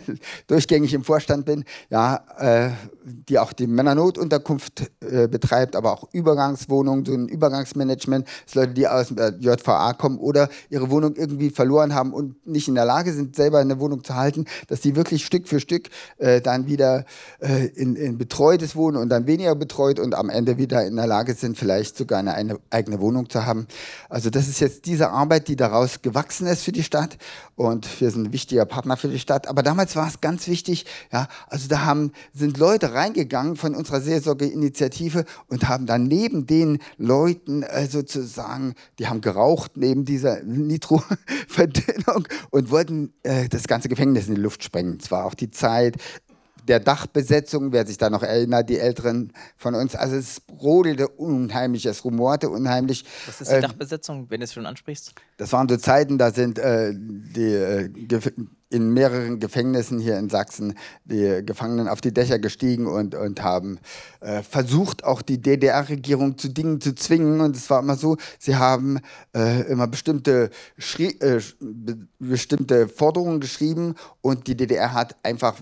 durchgängig im Vorstand bin, ja, äh, die auch die Männernotunterkunft äh, betreibt, aber auch Übergangswohnungen, so ein Übergangsmanagement, dass Leute, die aus der JVA kommen oder ihre Wohnung irgendwie verloren haben und nicht in der Lage sind, selber eine Wohnung zu halten, dass die wirklich Stück für Stück äh, dann wieder äh, in, in, betreutes Wohnen und dann weniger betreut und am Ende wieder in der Lage sind, vielleicht sogar eine, eine eigene Wohnung zu haben. Also das ist jetzt diese Arbeit, die daraus gewachsen ist für die Stadt und wir sind ein wichtiger Partner für die Stadt. Aber damals war es ganz wichtig, ja, also da haben, sind Leute reingegangen von unserer Seelsorgeinitiative und haben dann neben den Leuten äh, sozusagen, die haben geraucht neben dieser Nitro-Verdünnung und wollten äh, das ganze Gefängnis in die Luft sprengen. Es war auch die Zeit der Dachbesetzung, wer sich da noch erinnert, die Älteren von uns. Also es brodelte unheimlich, es rumorte unheimlich. Was ist die äh, Dachbesetzung, wenn du es schon ansprichst? Das waren so Zeiten, da sind äh, die, äh, in mehreren Gefängnissen hier in Sachsen die Gefangenen auf die Dächer gestiegen und, und haben äh, versucht, auch die DDR-Regierung zu Dingen zu zwingen. Und es war immer so, sie haben äh, immer bestimmte, äh, bestimmte Forderungen geschrieben und die DDR hat einfach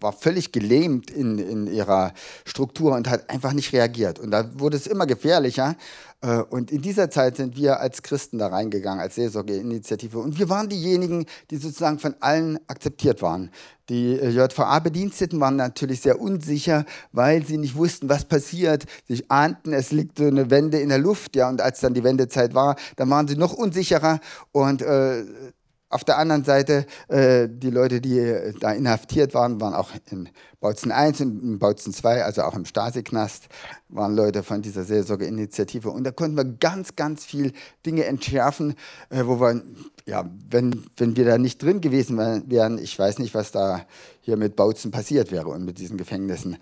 war völlig gelähmt in, in ihrer Struktur und hat einfach nicht reagiert. Und da wurde es immer gefährlicher. Äh, und in dieser Zeit sind wir als Christen da reingegangen, als Seelsorgeinitiative. Und wir waren diejenigen, die sozusagen von allen akzeptiert waren. Die äh, JVA-Bediensteten waren natürlich sehr unsicher, weil sie nicht wussten, was passiert. Sie ahnten, es liegt so eine Wende in der Luft. Ja, und als dann die Wendezeit war, dann waren sie noch unsicherer. Und äh, auf der anderen Seite, äh, die Leute, die äh, da inhaftiert waren, waren auch in Bautzen 1 und in Bautzen 2, also auch im Stasi-Knast, waren Leute von dieser Seelsorgeinitiative. Und da konnten wir ganz, ganz viel Dinge entschärfen, äh, wo wir, ja, wenn, wenn wir da nicht drin gewesen wären, ich weiß nicht, was da hier mit Bautzen passiert wäre und mit diesen Gefängnissen.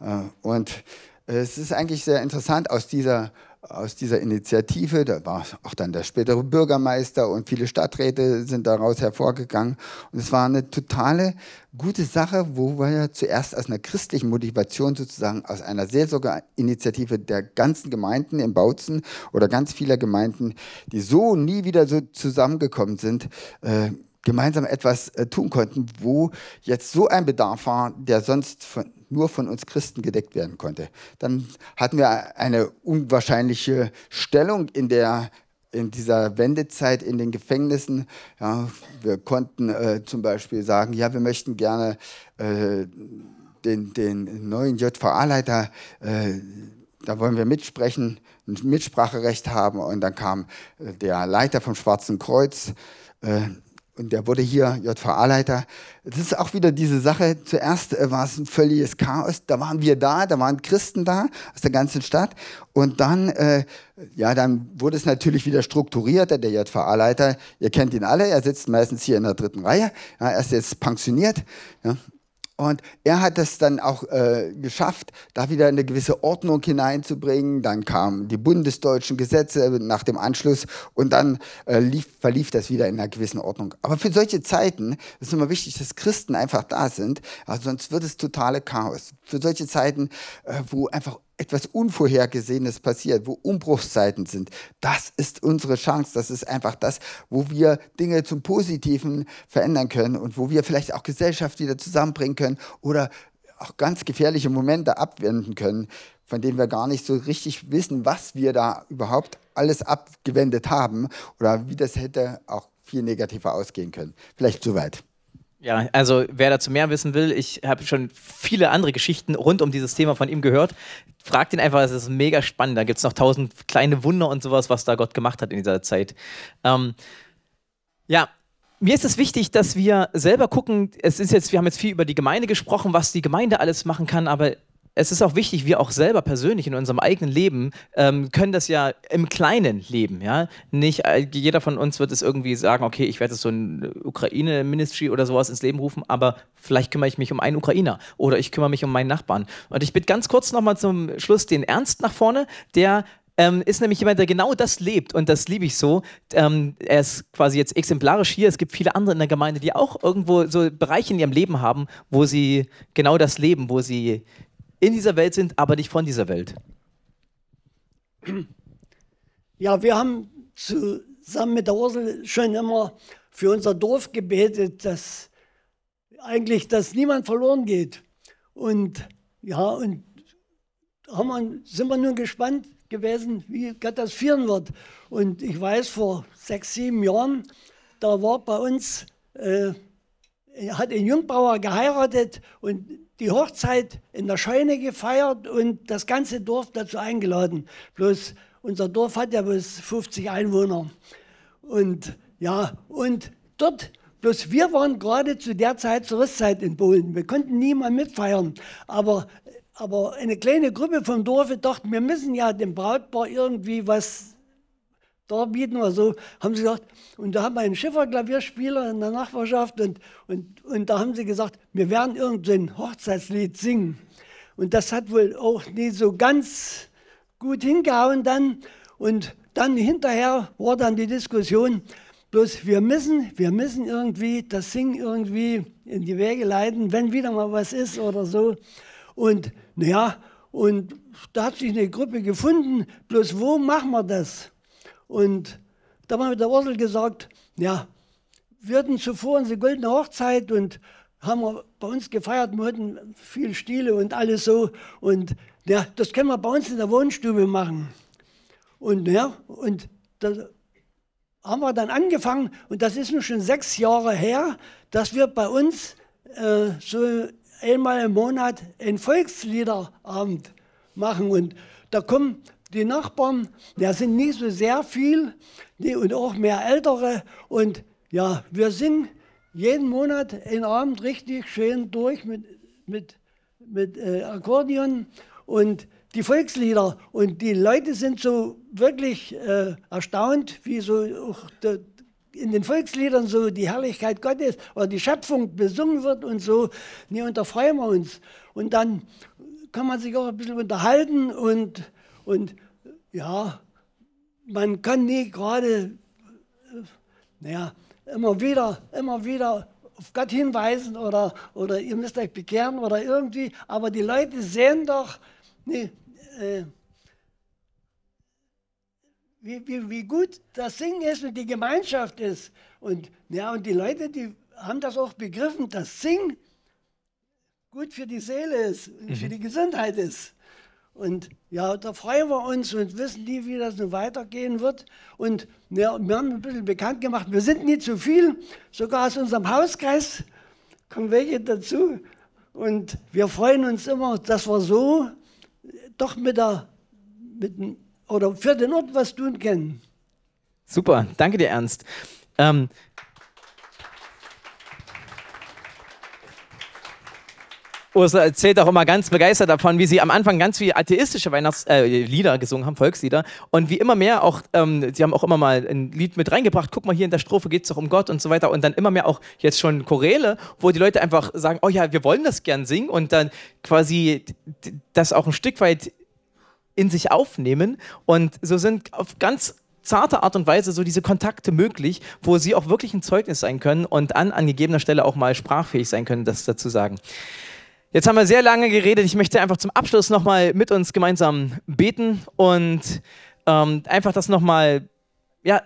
Äh, und äh, es ist eigentlich sehr interessant aus dieser aus dieser Initiative, da war auch dann der spätere Bürgermeister und viele Stadträte sind daraus hervorgegangen. Und es war eine totale gute Sache, wo wir ja zuerst aus einer christlichen Motivation sozusagen aus einer Seelsorgeinitiative der ganzen Gemeinden in Bautzen oder ganz vieler Gemeinden, die so nie wieder so zusammengekommen sind, äh, gemeinsam etwas äh, tun konnten, wo jetzt so ein Bedarf war, der sonst von, nur von uns Christen gedeckt werden konnte. Dann hatten wir eine unwahrscheinliche Stellung in der in dieser Wendezeit in den Gefängnissen. Ja, wir konnten äh, zum Beispiel sagen, ja, wir möchten gerne äh, den, den neuen JVA-Leiter, äh, da wollen wir mitsprechen, ein Mitspracherecht haben. Und dann kam äh, der Leiter vom Schwarzen Kreuz äh, und der wurde hier JVA-Leiter. Das ist auch wieder diese Sache. Zuerst äh, war es ein völliges Chaos. Da waren wir da, da waren Christen da aus der ganzen Stadt. Und dann, äh, ja, dann wurde es natürlich wieder strukturiert. Der JVA-Leiter, ihr kennt ihn alle, er sitzt meistens hier in der dritten Reihe. Ja, er ist jetzt pensioniert. Ja. Und er hat es dann auch äh, geschafft, da wieder eine gewisse Ordnung hineinzubringen. Dann kamen die bundesdeutschen Gesetze nach dem Anschluss und dann äh, lief, verlief das wieder in einer gewissen Ordnung. Aber für solche Zeiten ist immer wichtig, dass Christen einfach da sind, also sonst wird es totale Chaos. Für solche Zeiten, äh, wo einfach etwas Unvorhergesehenes passiert, wo Umbruchszeiten sind, das ist unsere Chance. Das ist einfach das, wo wir Dinge zum Positiven verändern können und wo wir vielleicht auch Gesellschaft wieder zusammenbringen können oder auch ganz gefährliche Momente abwenden können, von denen wir gar nicht so richtig wissen, was wir da überhaupt alles abgewendet haben oder wie das hätte auch viel negativer ausgehen können. Vielleicht soweit. Ja, also wer dazu mehr wissen will, ich habe schon viele andere Geschichten rund um dieses Thema von ihm gehört. Fragt ihn einfach, es ist mega spannend. Da gibt es noch tausend kleine Wunder und sowas, was da Gott gemacht hat in dieser Zeit. Ähm, ja, mir ist es wichtig, dass wir selber gucken, es ist jetzt, wir haben jetzt viel über die Gemeinde gesprochen, was die Gemeinde alles machen kann, aber es ist auch wichtig, wir auch selber persönlich in unserem eigenen Leben ähm, können das ja im Kleinen leben. Ja? Nicht äh, jeder von uns wird es irgendwie sagen, okay, ich werde so ein Ukraine-Ministry oder sowas ins Leben rufen, aber vielleicht kümmere ich mich um einen Ukrainer oder ich kümmere mich um meinen Nachbarn. Und ich bitte ganz kurz nochmal zum Schluss den Ernst nach vorne, der ähm, ist nämlich jemand, der genau das lebt und das liebe ich so. Ähm, er ist quasi jetzt exemplarisch hier. Es gibt viele andere in der Gemeinde, die auch irgendwo so Bereiche in ihrem Leben haben, wo sie genau das leben, wo sie in dieser Welt sind, aber nicht von dieser Welt. Ja, wir haben zusammen mit der Ursel schon immer für unser Dorf gebetet, dass eigentlich, dass niemand verloren geht. Und ja, und haben wir, sind wir nun gespannt gewesen, wie Gott das führen wird. Und ich weiß, vor sechs, sieben Jahren, da war bei uns, äh, hat ein Jungbauer geheiratet und die Hochzeit in der Scheune gefeiert und das ganze Dorf dazu eingeladen. Bloß unser Dorf hat ja bloß 50 Einwohner. Und ja, und dort, bloß wir waren gerade zu der Zeit zur Rüstzeit in Polen. Wir konnten niemand mitfeiern. Aber, aber eine kleine Gruppe vom Dorf dachten, wir müssen ja dem Brautpaar irgendwie was darbieten oder so, haben sie gesagt, und da haben wir einen Schifferklavierspieler in der Nachbarschaft und, und, und da haben sie gesagt, wir werden irgendein Hochzeitslied singen. Und das hat wohl auch nicht so ganz gut hingehauen dann. Und dann hinterher war dann die Diskussion, bloß wir müssen, wir müssen irgendwie das Singen irgendwie in die Wege leiten, wenn wieder mal was ist oder so. Und naja, und da hat sich eine Gruppe gefunden, bloß wo machen wir das? Und da haben wir der Ursel gesagt, ja, wir hatten zuvor unsere goldene Hochzeit und haben bei uns gefeiert, wir hatten viel Stile und alles so. Und ja, das können wir bei uns in der Wohnstube machen. Und ja, und da haben wir dann angefangen, und das ist nun schon sechs Jahre her, dass wir bei uns äh, so einmal im Monat einen Volksliederabend machen. Und da kommen die Nachbarn, der sind nicht so sehr viel die, und auch mehr Ältere. Und ja, wir singen jeden Monat einen Abend richtig schön durch mit, mit, mit äh, Akkordeon und die Volkslieder. Und die Leute sind so wirklich äh, erstaunt, wie so auch de, in den Volksliedern so die Herrlichkeit Gottes oder die Schöpfung besungen wird und so. Nee, und da freuen wir uns. Und dann kann man sich auch ein bisschen unterhalten und und ja, man kann nie gerade, naja, immer wieder, immer wieder auf Gott hinweisen oder, oder ihr müsst euch bekehren oder irgendwie, aber die Leute sehen doch, nee, äh, wie, wie, wie gut das Singen ist und die Gemeinschaft ist. Und, ja, und die Leute, die haben das auch begriffen, dass Singen gut für die Seele ist, mhm. für die Gesundheit ist. Und ja, da freuen wir uns und wissen nie, wie das nun weitergehen wird. Und ja, wir haben ein bisschen bekannt gemacht, wir sind nie zu viel, sogar aus unserem Hauskreis kommen welche dazu. Und wir freuen uns immer, dass wir so doch mit der, mit, oder für den Ort was tun können. Super, danke dir, Ernst. Ähm, Ursula erzählt auch immer ganz begeistert davon, wie sie am Anfang ganz viele atheistische Weihnachtslieder äh, gesungen haben, Volkslieder. Und wie immer mehr auch, ähm, sie haben auch immer mal ein Lied mit reingebracht, guck mal, hier in der Strophe geht es doch um Gott und so weiter. Und dann immer mehr auch jetzt schon Choräle, wo die Leute einfach sagen, oh ja, wir wollen das gern singen und dann quasi das auch ein Stück weit in sich aufnehmen. Und so sind auf ganz zarte Art und Weise so diese Kontakte möglich, wo sie auch wirklich ein Zeugnis sein können und an angegebener Stelle auch mal sprachfähig sein können, das dazu sagen. Jetzt haben wir sehr lange geredet. Ich möchte einfach zum Abschluss nochmal mit uns gemeinsam beten und ähm, einfach das nochmal, ja,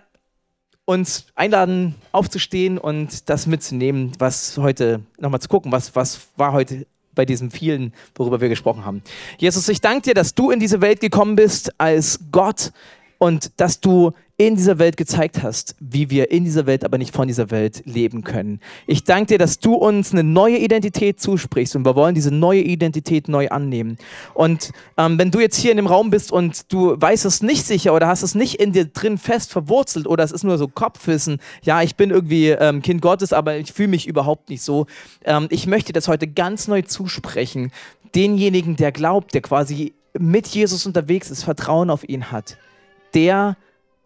uns einladen, aufzustehen und das mitzunehmen, was heute, nochmal zu gucken, was, was war heute bei diesem vielen, worüber wir gesprochen haben. Jesus, ich danke dir, dass du in diese Welt gekommen bist als Gott und dass du in dieser Welt gezeigt hast, wie wir in dieser Welt, aber nicht von dieser Welt leben können. Ich danke dir, dass du uns eine neue Identität zusprichst und wir wollen diese neue Identität neu annehmen. Und ähm, wenn du jetzt hier in dem Raum bist und du weißt es nicht sicher oder hast es nicht in dir drin fest verwurzelt oder es ist nur so Kopfwissen, ja, ich bin irgendwie ähm, Kind Gottes, aber ich fühle mich überhaupt nicht so. Ähm, ich möchte das heute ganz neu zusprechen. Denjenigen, der glaubt, der quasi mit Jesus unterwegs ist, Vertrauen auf ihn hat, der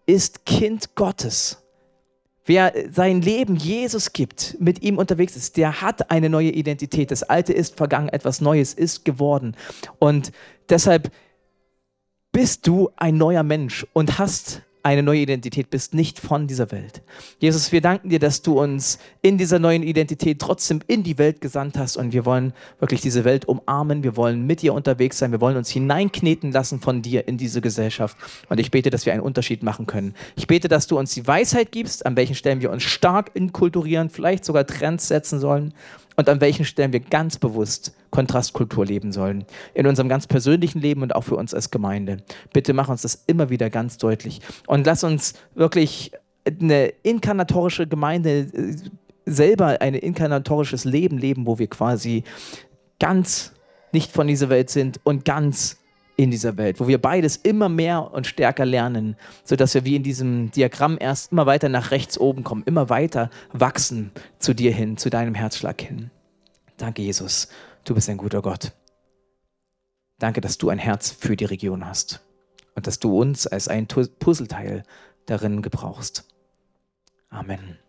ist Kind Gottes. Wer sein Leben Jesus gibt, mit ihm unterwegs ist, der hat eine neue Identität. Das Alte ist vergangen, etwas Neues ist geworden. Und deshalb bist du ein neuer Mensch und hast eine neue Identität bist, nicht von dieser Welt. Jesus, wir danken dir, dass du uns in dieser neuen Identität trotzdem in die Welt gesandt hast und wir wollen wirklich diese Welt umarmen, wir wollen mit dir unterwegs sein, wir wollen uns hineinkneten lassen von dir in diese Gesellschaft und ich bete, dass wir einen Unterschied machen können. Ich bete, dass du uns die Weisheit gibst, an welchen Stellen wir uns stark inkulturieren, vielleicht sogar Trends setzen sollen und an welchen Stellen wir ganz bewusst Kontrastkultur leben sollen. In unserem ganz persönlichen Leben und auch für uns als Gemeinde. Bitte mach uns das immer wieder ganz deutlich. Und lass uns wirklich eine inkarnatorische Gemeinde äh, selber ein inkarnatorisches Leben leben, wo wir quasi ganz nicht von dieser Welt sind und ganz in dieser Welt, wo wir beides immer mehr und stärker lernen, sodass wir wie in diesem Diagramm erst immer weiter nach rechts oben kommen, immer weiter wachsen zu dir hin, zu deinem Herzschlag hin. Danke, Jesus. Du bist ein guter Gott. Danke, dass du ein Herz für die Region hast und dass du uns als ein Puzzleteil darin gebrauchst. Amen.